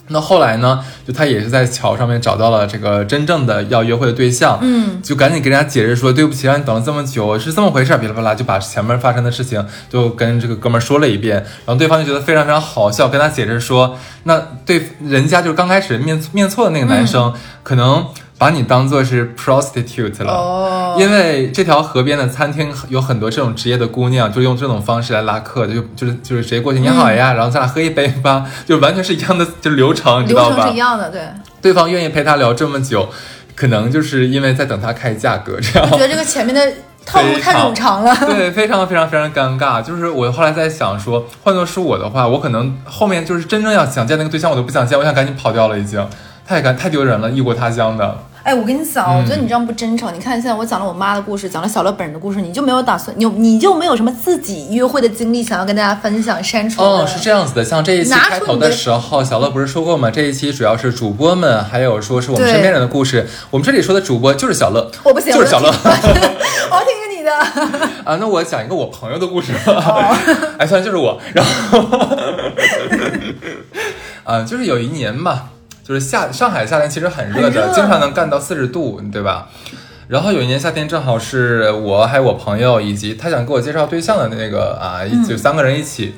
Speaker 2: 那后来呢？就他也是在桥上面找到了这个真正的要约会的对象，
Speaker 1: 嗯，
Speaker 2: 就赶紧跟人家解释说，对不起，让你等了这么久，是这么回事儿，噼里啪啦就把前面发生的事情就跟这个哥们儿说了一遍，然后对方就觉得非常非常好笑，跟他解释说，那对人家就是刚开始面面错的那个男生，可能把你当做是 prostitute 了。
Speaker 1: 哦，
Speaker 2: 因为这条河边的餐厅有很多这种职业的姑娘，就用这种方式来拉客，就就是就是直接过去你好呀，然后咱俩喝一杯吧，就完全是一样的就是流程，你知道吧
Speaker 1: 流程是一？样的，对。
Speaker 2: 对方愿意陪他聊这么久，可能就是因为在等他开价格，这样
Speaker 1: 我觉得这个前面的套路太冗长了。
Speaker 2: 对，非常非常非常尴尬。就是我后来在想说，换作是我的话，我可能后面就是真正要想见那个对象，我都不想见，我想赶紧跑掉了，已经太尴太丢人了，异国他乡的。
Speaker 1: 哎，我跟你讲，
Speaker 2: 嗯
Speaker 1: 我觉得你这样不真诚。你看现在我讲了我妈的故事，讲了小乐本人的故事，你就没有打算，你有你就没有什么自己约会的经历想要跟大家分享删除的？
Speaker 2: 哦，是这样子的，像这一期开头
Speaker 1: 的
Speaker 2: 的时候，小乐不是说过吗？这一期主要是主播们，还有说是我们身边人的故事。我们这里说的主播就是小乐，
Speaker 1: 我不行，
Speaker 2: 就是小乐
Speaker 1: 我要听 听听你的。
Speaker 2: 啊。那我讲一个我朋友的故事，
Speaker 1: 哦
Speaker 2: 哎，算了，就是我。然后，啊，就是有一年吧，就是夏上海夏天其实很热的，
Speaker 1: 热
Speaker 2: 经常能干到四十度，对吧？然后有一年夏天，正好是我还有我朋友以及他想给我介绍对象的那个啊，就三个人一起。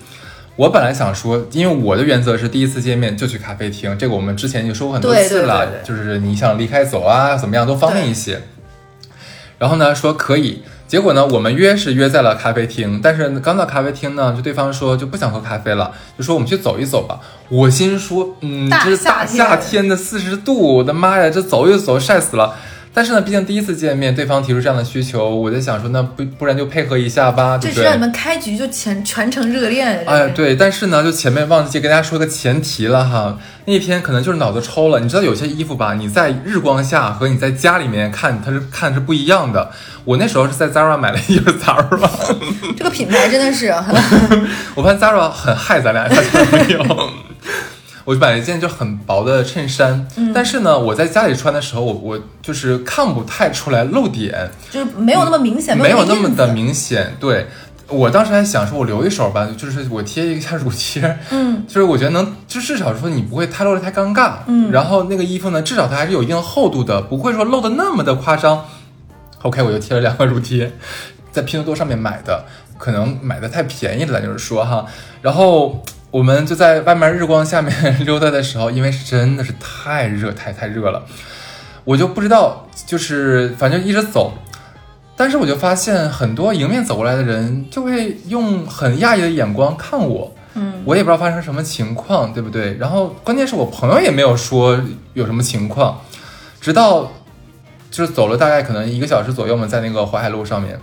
Speaker 2: 我本来想说，因为我的原则是第一次见面就去咖啡厅，这个我们之前就说过很多次了，
Speaker 1: 对对
Speaker 2: 就是你想离开走啊，怎么样都方便一些。然后呢，说可以，结果呢，我们约是约在了咖啡厅，但是刚到咖啡厅呢，就对方说就不想喝咖啡了，就说我们去走一走吧。我心说，嗯，这是大
Speaker 1: 夏天
Speaker 2: 的四十度，我的妈呀，这走一走晒死了。但是呢，毕竟第一次见面，对方提出这样的需求，我就想说，那不不然就配合一下吧，对不对？
Speaker 1: 这是让你们开局就全全程热恋。
Speaker 2: 哎，对，但是呢，就前面忘记跟大家说个前提了哈。那天可能就是脑子抽了，你知道有些衣服吧，你在日光下和你在家里面看，它是看是不一样的。我那时候是在 Zara 买了一个 Zara，
Speaker 1: 这个品牌真的是，
Speaker 2: 我发现 Zara 很害咱俩，大家没有。我就买了一件就很薄的衬衫，但是呢，我在家里穿的时候，我我就是看不太出来露点，
Speaker 1: 就是没有那么明显，
Speaker 2: 没有那么的。明显。对我当时还想说，我留一手吧，就是我贴一下乳贴，
Speaker 1: 嗯，
Speaker 2: 就是我觉得能，就至少说你不会太露的太尴尬，
Speaker 1: 嗯
Speaker 2: 然后那个衣服呢，至少它还是有一定厚度的，不会说露的那么的夸张。OK，我就贴了两个乳贴，在拼多多上面买的，可能买的太便宜了，咱就是说哈，然后。我们就在外面日光下面 溜达的时候，因为是真的是太热太太热了，我就不知道，就是反正一直走，但是我就发现很多迎面走过来的人就会用很讶异的眼光看我，
Speaker 1: 嗯，
Speaker 2: 我也不知道发生什么情况，对不对？然后关键是我朋友也没有说有什么情况，直到就是走了大概可能一个小时左右嘛，在那个淮海路上面，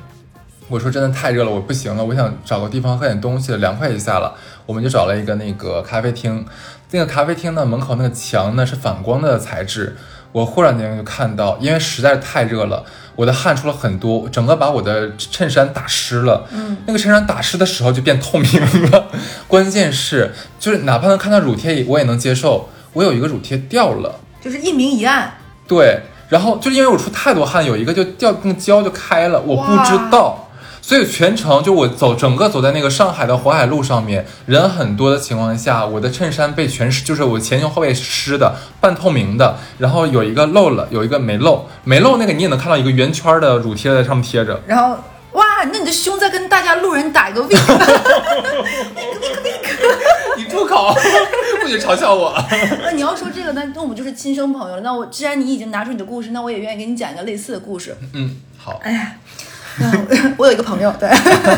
Speaker 2: 我说真的太热了，我不行了，我想找个地方喝点东西，凉快一下了。我们就找了一个那个咖啡厅，那个咖啡厅呢门口那个墙呢是反光的材质。我忽然间就看到，因为实在是太热了，我的汗出了很多，整个把我的衬衫打湿了。嗯，那个衬衫打湿的时候就变透明了。关键是，就是哪怕能看到乳贴，我也能接受。我有一个乳贴掉了，
Speaker 1: 就是一明一暗。
Speaker 2: 对，然后就是因为我出太多汗，有一个就掉，那个胶就开了，我不知道。所以全程就我走整个走在那个上海的淮海路上面，人很多的情况下，我的衬衫被全湿，就是我前胸后背湿的，半透明的，然后有一个漏了，有一个没漏，没漏那个你也能看到一个圆圈的乳贴在上面贴着。
Speaker 1: 然后哇，那你的胸在跟大家路人打一个 V，
Speaker 2: 你住口，不许嘲笑我。
Speaker 1: 那你要说这个，那那我们就是亲生朋友了。那我既然你已经拿出你的故事，那我也愿意给你讲一个类似的故事。
Speaker 2: 嗯，好。
Speaker 1: 哎呀。我有一个朋友，对，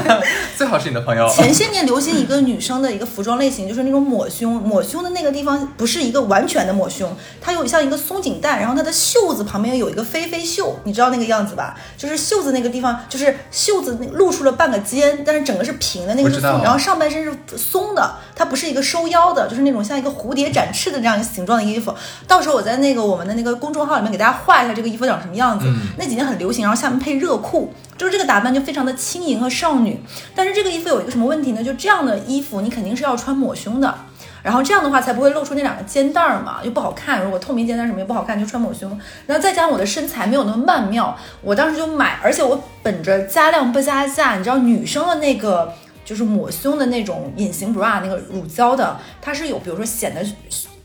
Speaker 2: 最好是你的朋友。
Speaker 1: 前些年流行一个女生的一个服装类型，就是那种抹胸，抹胸的那个地方不是一个完全的抹胸，它有像一个松紧带，然后它的袖子旁边有一个飞飞袖，你知道那个样子吧？就是袖子那个地方，就是袖子露出了半个肩，但是整个是平的，那个是松，然后上半身是松的，它不是一个收腰的，就是那种像一个蝴蝶展翅的这样一个形状的衣服。到时候我在那个我们的那个公众号里面给大家画一下这个衣服长什么样子。那几年很流行，然后下面配热裤。就是这个打扮就非常的轻盈和少女，但是这个衣服有一个什么问题呢？就这样的衣服你肯定是要穿抹胸的，然后这样的话才不会露出那两个肩带儿嘛，又不好看。如果透明肩带什么也不好看，就穿抹胸。然后再加上我的身材没有那么曼妙，我当时就买，而且我本着加量不加价，你知道女生的那个就是抹胸的那种隐形 bra 那个乳胶的，它是有比如说显得。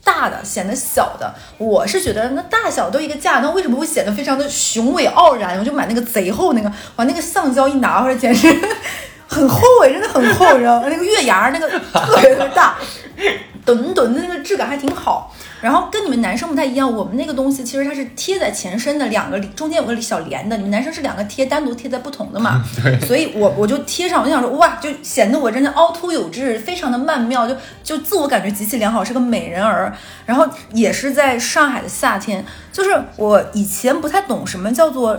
Speaker 1: 大的显得小的，我是觉得那大小都一个价，那为什么会显得非常的雄伟傲然？我就买那个贼厚那个，把，那个橡胶一拿回来简直很厚哎，真的很厚，你知道吗？那个月牙那个特别特别大，墩墩的那个质感还挺好。然后跟你们男生不太一样，我们那个东西其实它是贴在前身的，两个中间有个小连的。你们男生是两个贴单独贴在不同的嘛？
Speaker 2: 对。
Speaker 1: 所以我我就贴上，我就想说哇，就显得我真的凹凸有致，非常的曼妙，就就自我感觉极其良好，是个美人儿。然后也是在上海的夏天，就是我以前不太懂什么叫做。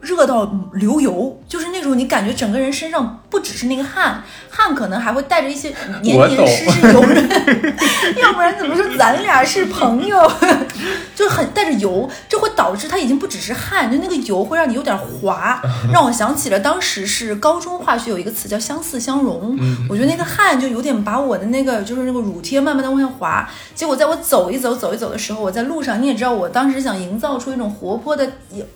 Speaker 1: 热到流油，就是那种你感觉整个人身上不只是那个汗，汗可能还会带着一些黏黏湿湿油润，要不然怎么说咱俩是朋友？就很带着油，这会导致它已经不只是汗，就那个油会让你有点滑，让我想起了当时是高中化学有一个词叫相似相融，我觉得那个汗就有点把我的那个就是那个乳贴慢慢的往下滑，结果在我走一走走一走的时候，我在路上你也知道，我当时想营造出一种活泼的、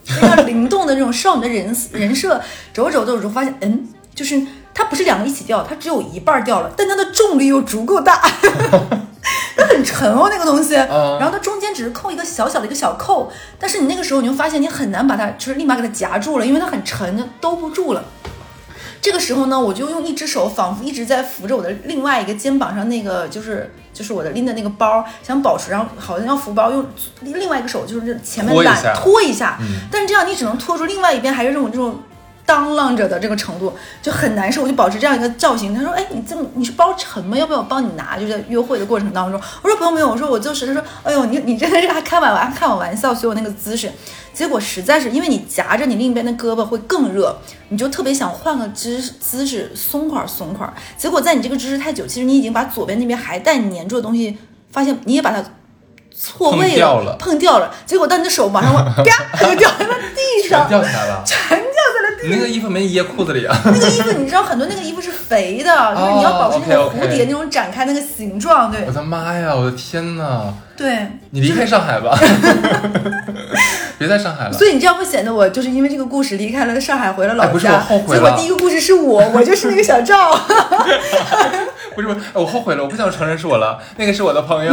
Speaker 1: 非常灵动的这种。少女的人人设，走着走着，我就发现，嗯，就是它不是两个一起掉，它只有一半掉了，但它的重力又足够大，它很沉哦，那个东西。然后它中间只是扣一个小小的一个小扣，但是你那个时候你就发现你很难把它，就是立马给它夹住了，因为它很沉，就兜不住了。这个时候呢，我就用一只手仿佛一直在扶着我的另外一个肩膀上那个，就是就是我的拎的那个包，想保持，然后好像要扶包，用另外一个手就是前面
Speaker 2: 揽
Speaker 1: 拖一下，但是这样你只能拖住另外一边，还是这种这种当啷着的这个程度，就很难受。我就保持这样一个造型。他说：“哎，你这么你是包沉吗？要不要我帮你拿？”就在约会的过程当中，我说：“不用不用。”我说：“我就是。”他说：“哎呦，你你真的是还开玩玩开我玩笑，所以我那个姿势。”结果实在是因为你夹着你另一边的胳膊会更热，你就特别想换个姿姿势松快松快。结果在你这个姿势太久，其实你已经把左边那边还带粘住的东西，发现你也把它错位了，碰掉了。结果当你的手马上往，啪，就掉在了地上，
Speaker 2: 掉下来了。你那个衣服没掖裤子里啊？
Speaker 1: 那个衣服你知道很多那个衣服是肥的，就是你要保持那个蝴蝶那种展开那个形状。对，
Speaker 2: 我的妈呀，我的天呐！
Speaker 1: 对，
Speaker 2: 你离开上海吧。别在上海了，
Speaker 1: 所以你这样会显得我就是因为这个故事离开了上海，回了老家。
Speaker 2: 不是我后悔
Speaker 1: 了。结果第一个故事是我，我就是那个小赵。
Speaker 2: 不是不是，我后悔了，我不想承认是我了。那个是我的朋友。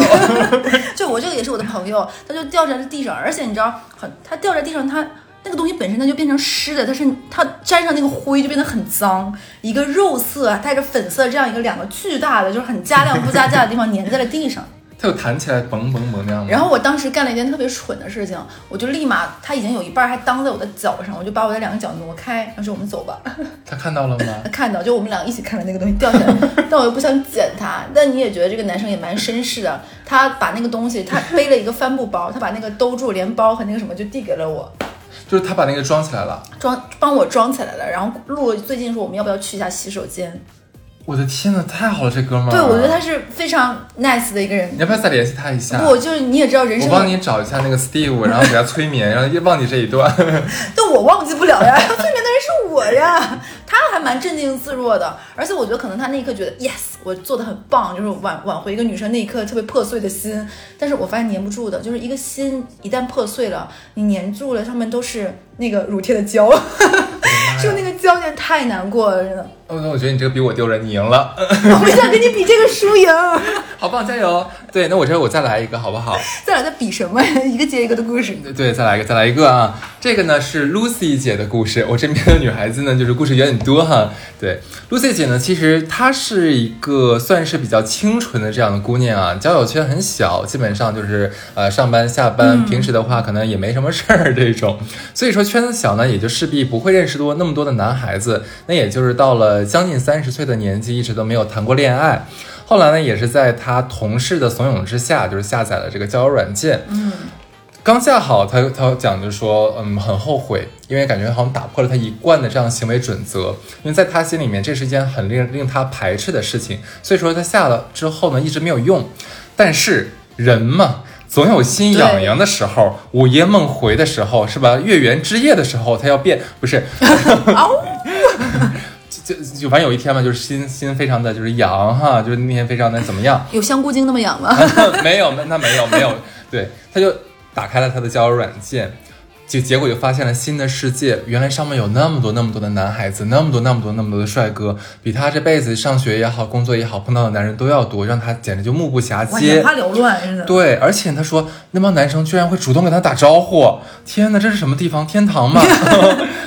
Speaker 1: 就我这个也是我的朋友，他就掉在了地上，而且你知道，很他掉在地上，他那个东西本身它就变成湿的，它是它沾上那个灰就变得很脏，一个肉色带着粉色这样一个两个巨大的，就是很加量不加价的地方粘在了地上。
Speaker 2: 它就弹起来，嘣嘣嘣那样
Speaker 1: 然后我当时干了一件特别蠢的事情，我就立马，它已经有一半还当在我的脚上，我就把我的两个脚挪开，他说我们走吧。
Speaker 2: 他看到了吗？
Speaker 1: 他 看到，就我们两个一起看着那个东西掉下来，但我又不想捡它。但你也觉得这个男生也蛮绅士的，他把那个东西，他背了一个帆布包，他把那个兜住，连包和那个什么就递给了我。
Speaker 2: 就是他把那个装起来了，
Speaker 1: 装帮我装起来了。然后录最近说我们要不要去一下洗手间？
Speaker 2: 我的天呐，太好了，这哥们儿！
Speaker 1: 对，我觉得他是非常 nice 的一个人
Speaker 2: 你。要不要再联系他一下？
Speaker 1: 不，就是你也知道人生，
Speaker 2: 我帮你找一下那个 Steve，然后给他催眠，然后也忘记这一段。
Speaker 1: 但我忘记不了呀，催眠的人是我呀。他还蛮镇定自若的，而且我觉得可能他那一刻觉得 yes，我做的很棒，就是挽挽回一个女生那一刻特别破碎的心。但是我发现粘不住的，就是一个心一旦破碎了，你粘住了，上面都是那个乳贴的胶，就那个胶点太难过了，真的。
Speaker 2: 哦，那我觉得你这个比我丢人，你赢了，
Speaker 1: 我不想跟你比这个输赢，
Speaker 2: 好棒，加油！对，那我这我再来一个好不好？
Speaker 1: 再来再比什么？一个接一个的故事。
Speaker 2: 对对，再来一个，再来一个啊！这个呢是 Lucy 姐的故事。我身边的女孩子呢，就是故事有点多哈。对，Lucy 姐呢，其实她是一个算是比较清纯的这样的姑娘啊，交友圈很小，基本上就是呃上班下班，平时的话可能也没什么事儿这种。所以说圈子小呢，也就势必不会认识多那么多的男孩子。那也就是到了将近三十岁的年纪，一直都没有谈过恋爱。后来呢，也是在他同事的怂恿之下，就是下载了这个交友软件。
Speaker 1: 嗯，
Speaker 2: 刚下好，他他讲就说，嗯，很后悔，因为感觉好像打破了他一贯的这样行为准则，因为在他心里面，这是一件很令令他排斥的事情，所以说他下了之后呢，一直没有用。但是人嘛，总有心痒痒的时候，午夜梦回的时候，是吧？月圆之夜的时候，他要变，不是？就就反正有一天嘛，就是心心非常的就是痒哈，就是那天非常的怎么样？
Speaker 1: 有香菇精那么痒吗？
Speaker 2: 没有，那那没有没有，对，他就打开了他的交友软件，结结果就发现了新的世界，原来上面有那么多那么多的男孩子，那么多那么多那么多的帅哥，比他这辈子上学也好，工作也好，碰到的男人都要多，让他简直就目不暇，接
Speaker 1: 眼。花缭乱。
Speaker 2: 对，而且他说那帮男生居然会主动跟他打招呼，天哪，这是什么地方？天堂吗？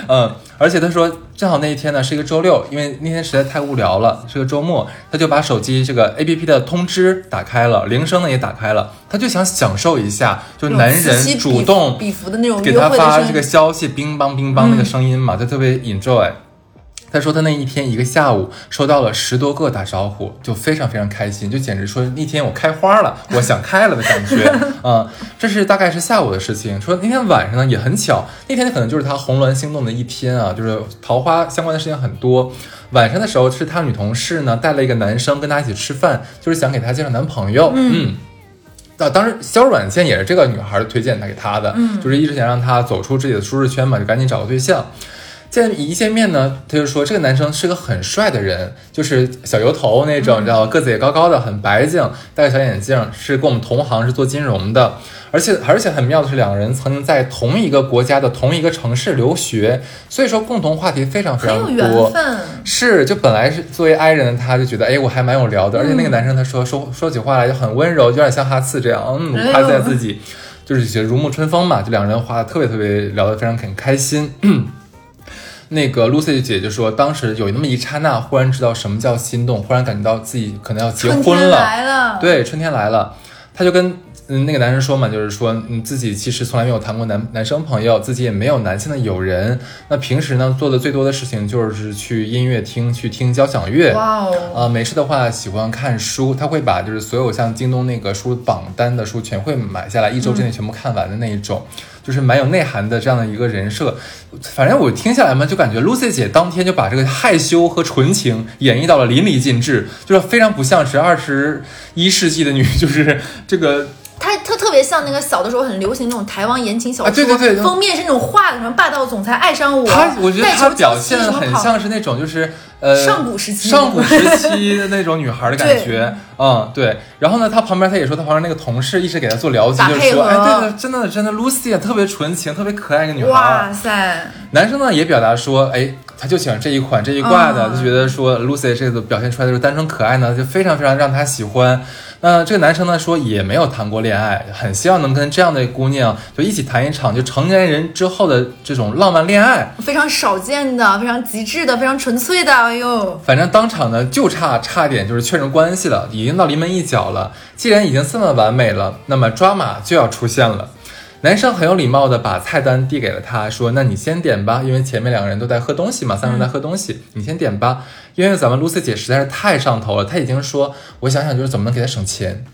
Speaker 2: 嗯，而且他说正好那一天呢是一个周六，因为那天实在太无聊了，是个周末，他就把手机这个 A P P 的通知打开了，铃声呢也打开了，他就想享受一下，就男人主动给他发这个消息，乒乓乒乓那个声音嘛，他特别 enjoy。他说他那一天一个下午收到了十多个打招呼，就非常非常开心，就简直说那天我开花了，我想开了的感觉啊、这是大概是下午的事情。说那天晚上呢也很巧，那天可能就是他红鸾心动的一天啊，就是桃花相关的事情很多。晚上的时候是他女同事呢带了一个男生跟他一起吃饭，就是想给他介绍男朋友，嗯那当时交友软件也是这个女孩推荐他给他的，
Speaker 1: 嗯
Speaker 2: 就是一直想让他走出自己的舒适圈嘛，就赶紧找个对象。见一见面呢，他就说这个男生是个很帅的人，就是小油头那种，你知道吧，个子也高高的，很白净，戴个小眼镜，是跟我们同行，是做金融的，而且而且很妙的是，两个人曾经在同一个国家的同一个城市留学，所以说共同话题非常非常多。是，就本来是作为 i 人他，就觉得哎，我还蛮有聊的，而且那个男生他说说说起话来就很温柔，就有点像哈次这样，嗯，
Speaker 1: 哎呦
Speaker 2: 夸赞自己，就是觉得如沐春风嘛，就两人话特别特别聊得非常很开心。那个 Lucy 姐就说，当时有那么一刹那，忽然知道什么叫心动，忽然感觉到自己可能要结婚了，
Speaker 1: 来了，
Speaker 2: 对，春天来了，她就跟嗯那个男生说嘛，就是说嗯自己其实从来没有谈过男男生朋友，自己也没有男性的友人。那平时呢做的最多的事情就是去音乐厅去听交响乐。
Speaker 1: 哇哦，
Speaker 2: 啊，没事的话喜欢看书，他会把就是所有像京东那个书榜单的书全会买下来，一周之内全部看完的那一种，就是蛮有内涵的这样的一个人设。反正我听下来嘛，就感觉 Lucy 姐当天就把这个害羞和纯情演绎到了淋漓尽致，就是非常不像是二十一世纪的女，就是这个
Speaker 1: 她特别像那个小的时候很流行那种台湾言情小说，
Speaker 2: 啊对对对
Speaker 1: 封面是那种画的什么霸道总裁爱上我，
Speaker 2: 他，我觉得
Speaker 1: 带球
Speaker 2: 她表现的很像是那种就是呃
Speaker 1: 上古时期
Speaker 2: 上古时期的那种女孩的感觉，嗯，对。然后呢，他旁边他也说，他旁边那个同事一直给他做了解，就是说，哎，对对，真的真的，Lucy 啊，特别纯情，特别可爱一个女孩。
Speaker 1: 哇塞，
Speaker 2: 男生呢也表达说，哎，他就喜欢这一款这一挂的，
Speaker 1: 嗯
Speaker 2: 就觉得说 Lucy 这个表现出来的就是单纯可爱呢，就非常非常让他喜欢。那这个男生呢说也没有谈过恋爱，很希望能跟这样的姑娘就一起谈一场就成年人之后的这种浪漫恋爱。
Speaker 1: 非常少见的，非常极致的，非常纯粹的，哎呦，
Speaker 2: 反正当场呢就差差点就是确认关系了，已经到临门一脚了。既然已经这么完美了，那么抓马就要出现了。男生很有礼貌的把菜单递给了他，说：“那你先点吧，因为前面两个人都在喝东西嘛，三个人在喝东西，你先点吧。”因为咱们露丝姐实在是太上头了，她已经说：“我想想就是怎么能给她省钱。”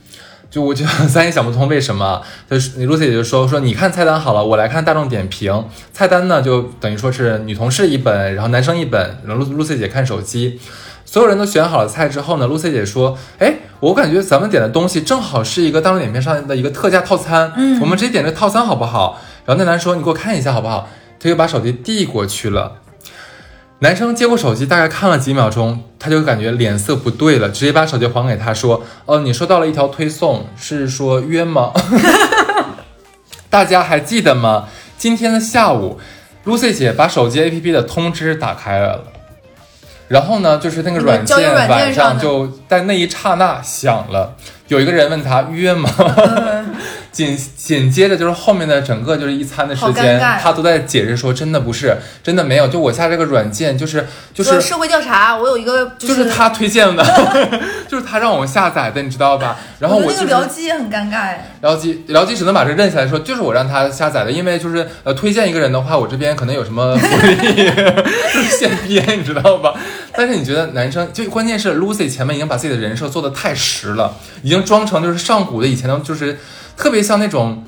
Speaker 2: 就我就咱也想不通为什么，就是露丝姐就说说你看菜单好了，我来看大众点评菜单呢，就等于说是女同事一本，然后男生一本，然后露露丝姐看手机。所有人都选好了菜之后呢，Lucy 姐说：“哎，我感觉咱们点的东西正好是一个大众点评上的一个特价套餐，
Speaker 1: 嗯
Speaker 2: 我们直接点这个套餐好不好？”然后那男说：“你给我看一下好不好？”他就把手机递过去了。男生接过手机，大概看了几秒钟，他就感觉脸色不对了，直接把手机还给他，说：“哦，你收到了一条推送，是说约吗？大家还记得吗？今天的下午，Lucy 姐把手机 APP 的通知打开了，然后呢，就是那个软
Speaker 1: 件
Speaker 2: 晚
Speaker 1: 上
Speaker 2: 就在那一刹那响了，有一个人问他约吗？紧紧接着就是后面的整个就是一餐的时间，他都在解释说真的不是，真的没有，就我下这个软件就是就是
Speaker 1: 社会调查，我有一个就
Speaker 2: 就是他推荐的，就是他让我下载的，你知道吧？然后
Speaker 1: 我觉得
Speaker 2: 我就是
Speaker 1: 那个僚机也很尴尬哎。
Speaker 2: 僚机僚机只能把这认下来说，就是我让他下载的，因为就是呃推荐一个人的话，我这边可能有什么福利，就是现编，你知道吧？但是你觉得男生就关键是 Lucy 前面已经把自己的人设做的太实了，已经装成就是上古的以前的，就是特别像那种。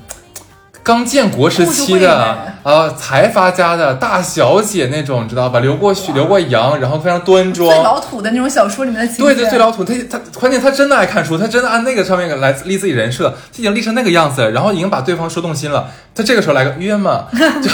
Speaker 2: 刚建国时期的啊，财阀家的大小姐那种，你知道吧？留过学，留过洋，然后非常端庄，
Speaker 1: 最老土的那种小说里面的情节。
Speaker 2: 对对，最老土。他他关键他真的爱看书，他真的按那个上面来立自己人设，他已经立成那个样子，然后已经把对方说动心了。他这个时候来个约嘛，就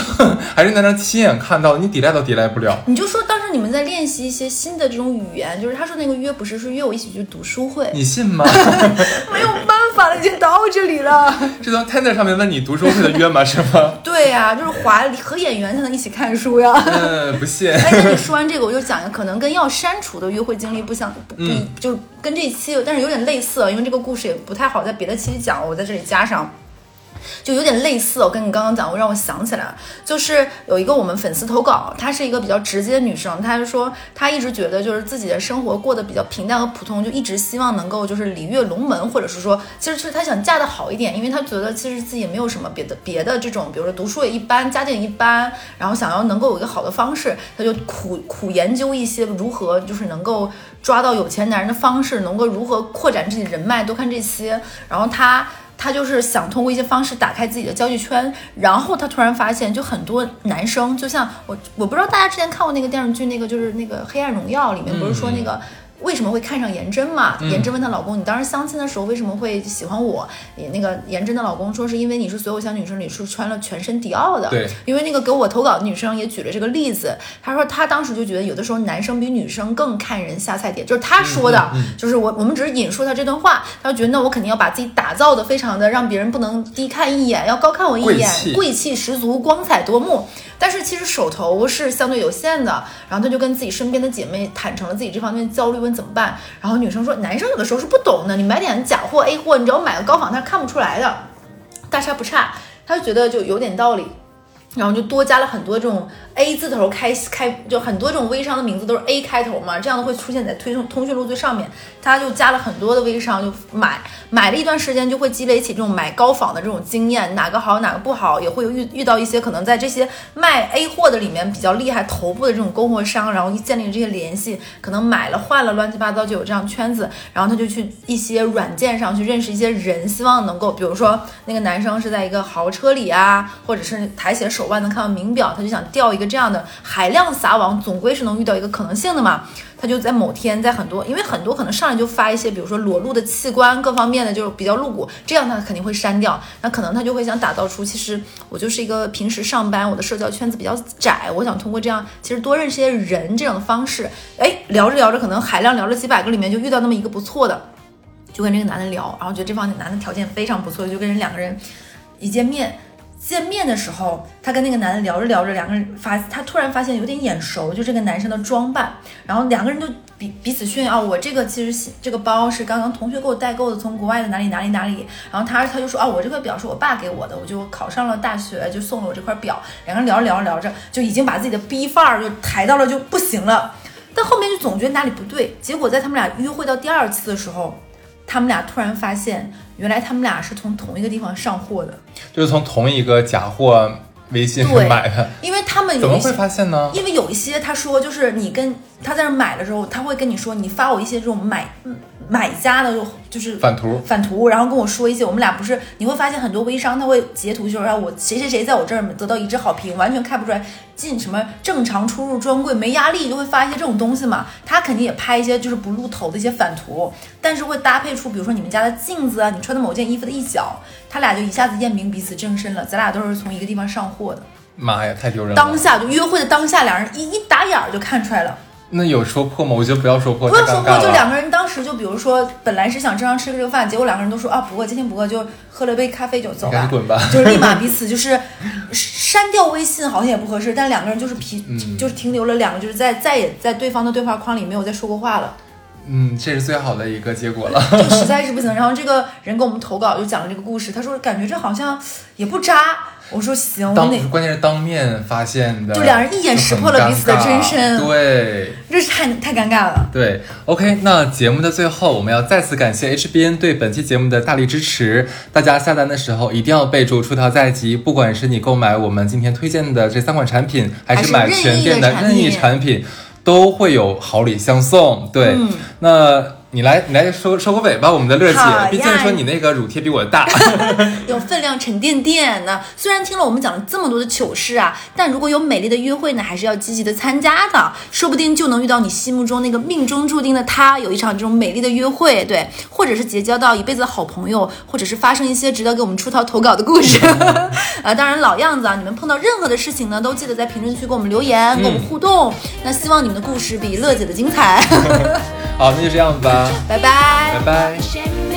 Speaker 2: 还是在那亲眼看到，你抵赖都抵赖不了。
Speaker 1: 你就说当时你们在练习一些新的这种语言，就是他说那个约不是是约我一起去读书会，
Speaker 2: 你信吗？
Speaker 1: 没有办法了，已经到这里了。
Speaker 2: 这张 Tinder 上面问你读书会的约吗？是吗？
Speaker 1: 对呀、就是华和演员才能一起看书呀。
Speaker 2: 嗯，不信。
Speaker 1: 哎，那你说完这个，我就讲一个可能跟要删除的约会经历不相不不，
Speaker 2: 嗯
Speaker 1: 就跟这一期，但是有点类似，因为这个故事也不太好在别的期讲，我在这里加上。就有点类似，我跟你刚刚讲，我让我想起来了，就是有一个我们粉丝投稿，她是一个比较直接的女生，她就说她一直觉得就是自己的生活过得比较平淡和普通，就一直希望能够就是礼乐龙门，或者是说，其实就是她想嫁得好一点，因为她觉得其实自己没有什么别的别的这种，比如说读书也一般，家境一般，然后想要能够有一个好的方式，她就苦苦研究一些如何就是能够抓到有钱男人的方式，能够如何扩展自己人脉，多看这些，然后她。他就是想通过一些方式打开自己的交际圈，然后他突然发现，就很多男生，就像我，我不知道大家之前看过那个电视剧，那个就是那个《黑暗荣耀》里面不是说那个。为什么会看上颜真嘛？
Speaker 2: 嗯
Speaker 1: 颜真问她老公：“你当时相亲的时候为什么会喜欢我？”也那个颜真的老公说：“是因为你是所有小女生里是穿了全身迪奥的。”
Speaker 2: 对，
Speaker 1: 因为那个给我投稿的女生也举了这个例子，她说她当时就觉得有的时候男生比女生更看人下菜碟，就是她说的，
Speaker 2: 嗯
Speaker 1: 就是我我们只是引述她这段话，她就觉得那我肯定要把自己打造的非常的让别人不能低看一眼，要高看我一眼，
Speaker 2: 贵气
Speaker 1: 贵气十足，光彩夺目。但是其实手头是相对有限的，然后他就跟自己身边的姐妹坦诚了自己这方面焦虑，问怎么办。然后女生说，男生有的时候是不懂的，你买点假货 A 货，你只要买个高仿，他是看不出来的，大差不差。他就觉得就有点道理。然后就多加了很多这种 A 字头开开，就很多这种微商的名字都是 A 开头嘛，这样的会出现在推送通讯录最上面。他就加了很多的微商，就买买了一段时间，就会积累起这种买高仿的这种经验，哪个好哪个不好，也会遇遇到一些可能在这些卖 A 货的里面比较厉害头部的这种供货商，然后一建立这些联系，可能买了换了乱七八糟就有这样圈子，然后他就去一些软件上去认识一些人，希望能够，比如说那个男生是在一个豪车里啊，或者是抬起了手腕能看到名表，他就想钓一个这样的海量撒网，总归是能遇到一个可能性的嘛。他就在某天，在很多，因为很多可能上来就发一些，比如说裸露的器官各方面的，就是比较露骨，这样他肯定会删掉。那可能他就会想打造出，其实我就是一个平时上班，我的社交圈子比较窄，我想通过这样，其实多认识些人这样的方式，哎，聊着聊着，可能海量聊了几百个里面就遇到那么一个不错的，就跟这个男的聊，然后觉得这方面男的条件非常不错，就跟人两个人一见面。见面的时候，他跟那个男的聊着聊着，两个人发，他突然发现有点眼熟，就这个男生的装扮，然后两个人就彼彼此炫耀，我这个其实这个包是刚刚同学给我代购的，从国外的哪里哪里哪里，然后他他就说啊，我这块表是我爸给我的，我就考上了大学，就送了我这块表，两个人聊着聊着聊着，就已经把自己的逼范儿就抬到了就不行了，但后面就总觉得哪里不对，结果在他们俩约会到第二次的时候，他们俩突然发现，原来他们俩是从同一个地方上货的。
Speaker 2: 就是从同一个假货微信上买的，
Speaker 1: 因为他们
Speaker 2: 怎么会，发现呢？
Speaker 1: 因为有一些他说就是你跟他在那买的时候，他会跟你说，你发我一些这种买嗯买家的就是
Speaker 2: 反图，
Speaker 1: 反图，然后跟我说一些，我们俩不是你会发现很多微商他会截图，就是让我谁谁谁在我这儿得到一致好评，完全看不出来进什么正常出入专柜没压力，就会发一些这种东西嘛。他肯定也拍一些就是不露头的一些反图，但是会搭配出比如说你们家的镜子啊，你穿的某件衣服的一角，他俩就一下子验明彼此正身了。咱俩都是从一个地方上货的，
Speaker 2: 妈呀，太丢人了！
Speaker 1: 当下就约会的当下，两人一一打眼儿就看出来了。
Speaker 2: 那有说破吗？我觉得不要说破，
Speaker 1: 不要说破，就两个人当时就比如说，本来是想正常吃这个饭，结果两个人都说啊不饿，今天不饿，就喝了杯咖啡就走吧
Speaker 2: 你赶紧，滚吧。
Speaker 1: 就是立马彼此就是删掉微信好像也不合适，但两个人就是皮、
Speaker 2: 嗯
Speaker 1: 就是停留了两个就是在再也在对方的对话框里没有再说过话了，
Speaker 2: 嗯，这是最好的一个结果了。
Speaker 1: 就实在是不行。然后这个人给我们投稿就讲了这个故事，他说感觉这好像也不渣，我说行，我
Speaker 2: 当
Speaker 1: 那
Speaker 2: 关键是当面发现的，
Speaker 1: 就两人一眼识破了彼此的真身
Speaker 2: 对。
Speaker 1: 这是太太尴尬了。
Speaker 2: 对，OK，那节目的最后，我们要再次感谢 HBN 对本期节目的大力支持。大家下单的时候一定要备注“出逃在即”，不管是你购买我们今天推荐的这三款产品，还是买全店的任意产品，都会有好礼相送。对，
Speaker 1: 嗯
Speaker 2: 那你来，你来收收个尾吧，我们的乐姐，毕竟说你那个乳贴比我大。
Speaker 1: 有分量沉甸甸呢。虽然听了我们讲了这么多的糗事啊，但如果有美丽的约会呢，还是要积极的参加的，说不定就能遇到你心目中那个命中注定的他，有一场这种美丽的约会，对，或者是结交到一辈子的好朋友，或者是发生一些值得给我们出逃投稿的故事。啊，当然老样子啊，你们碰到任何的事情呢，都记得在评论区给我们留言，跟我们互动。那希望你们的故事比乐姐的精彩。
Speaker 2: 好，那就这样子
Speaker 1: 拜拜。
Speaker 2: 拜拜。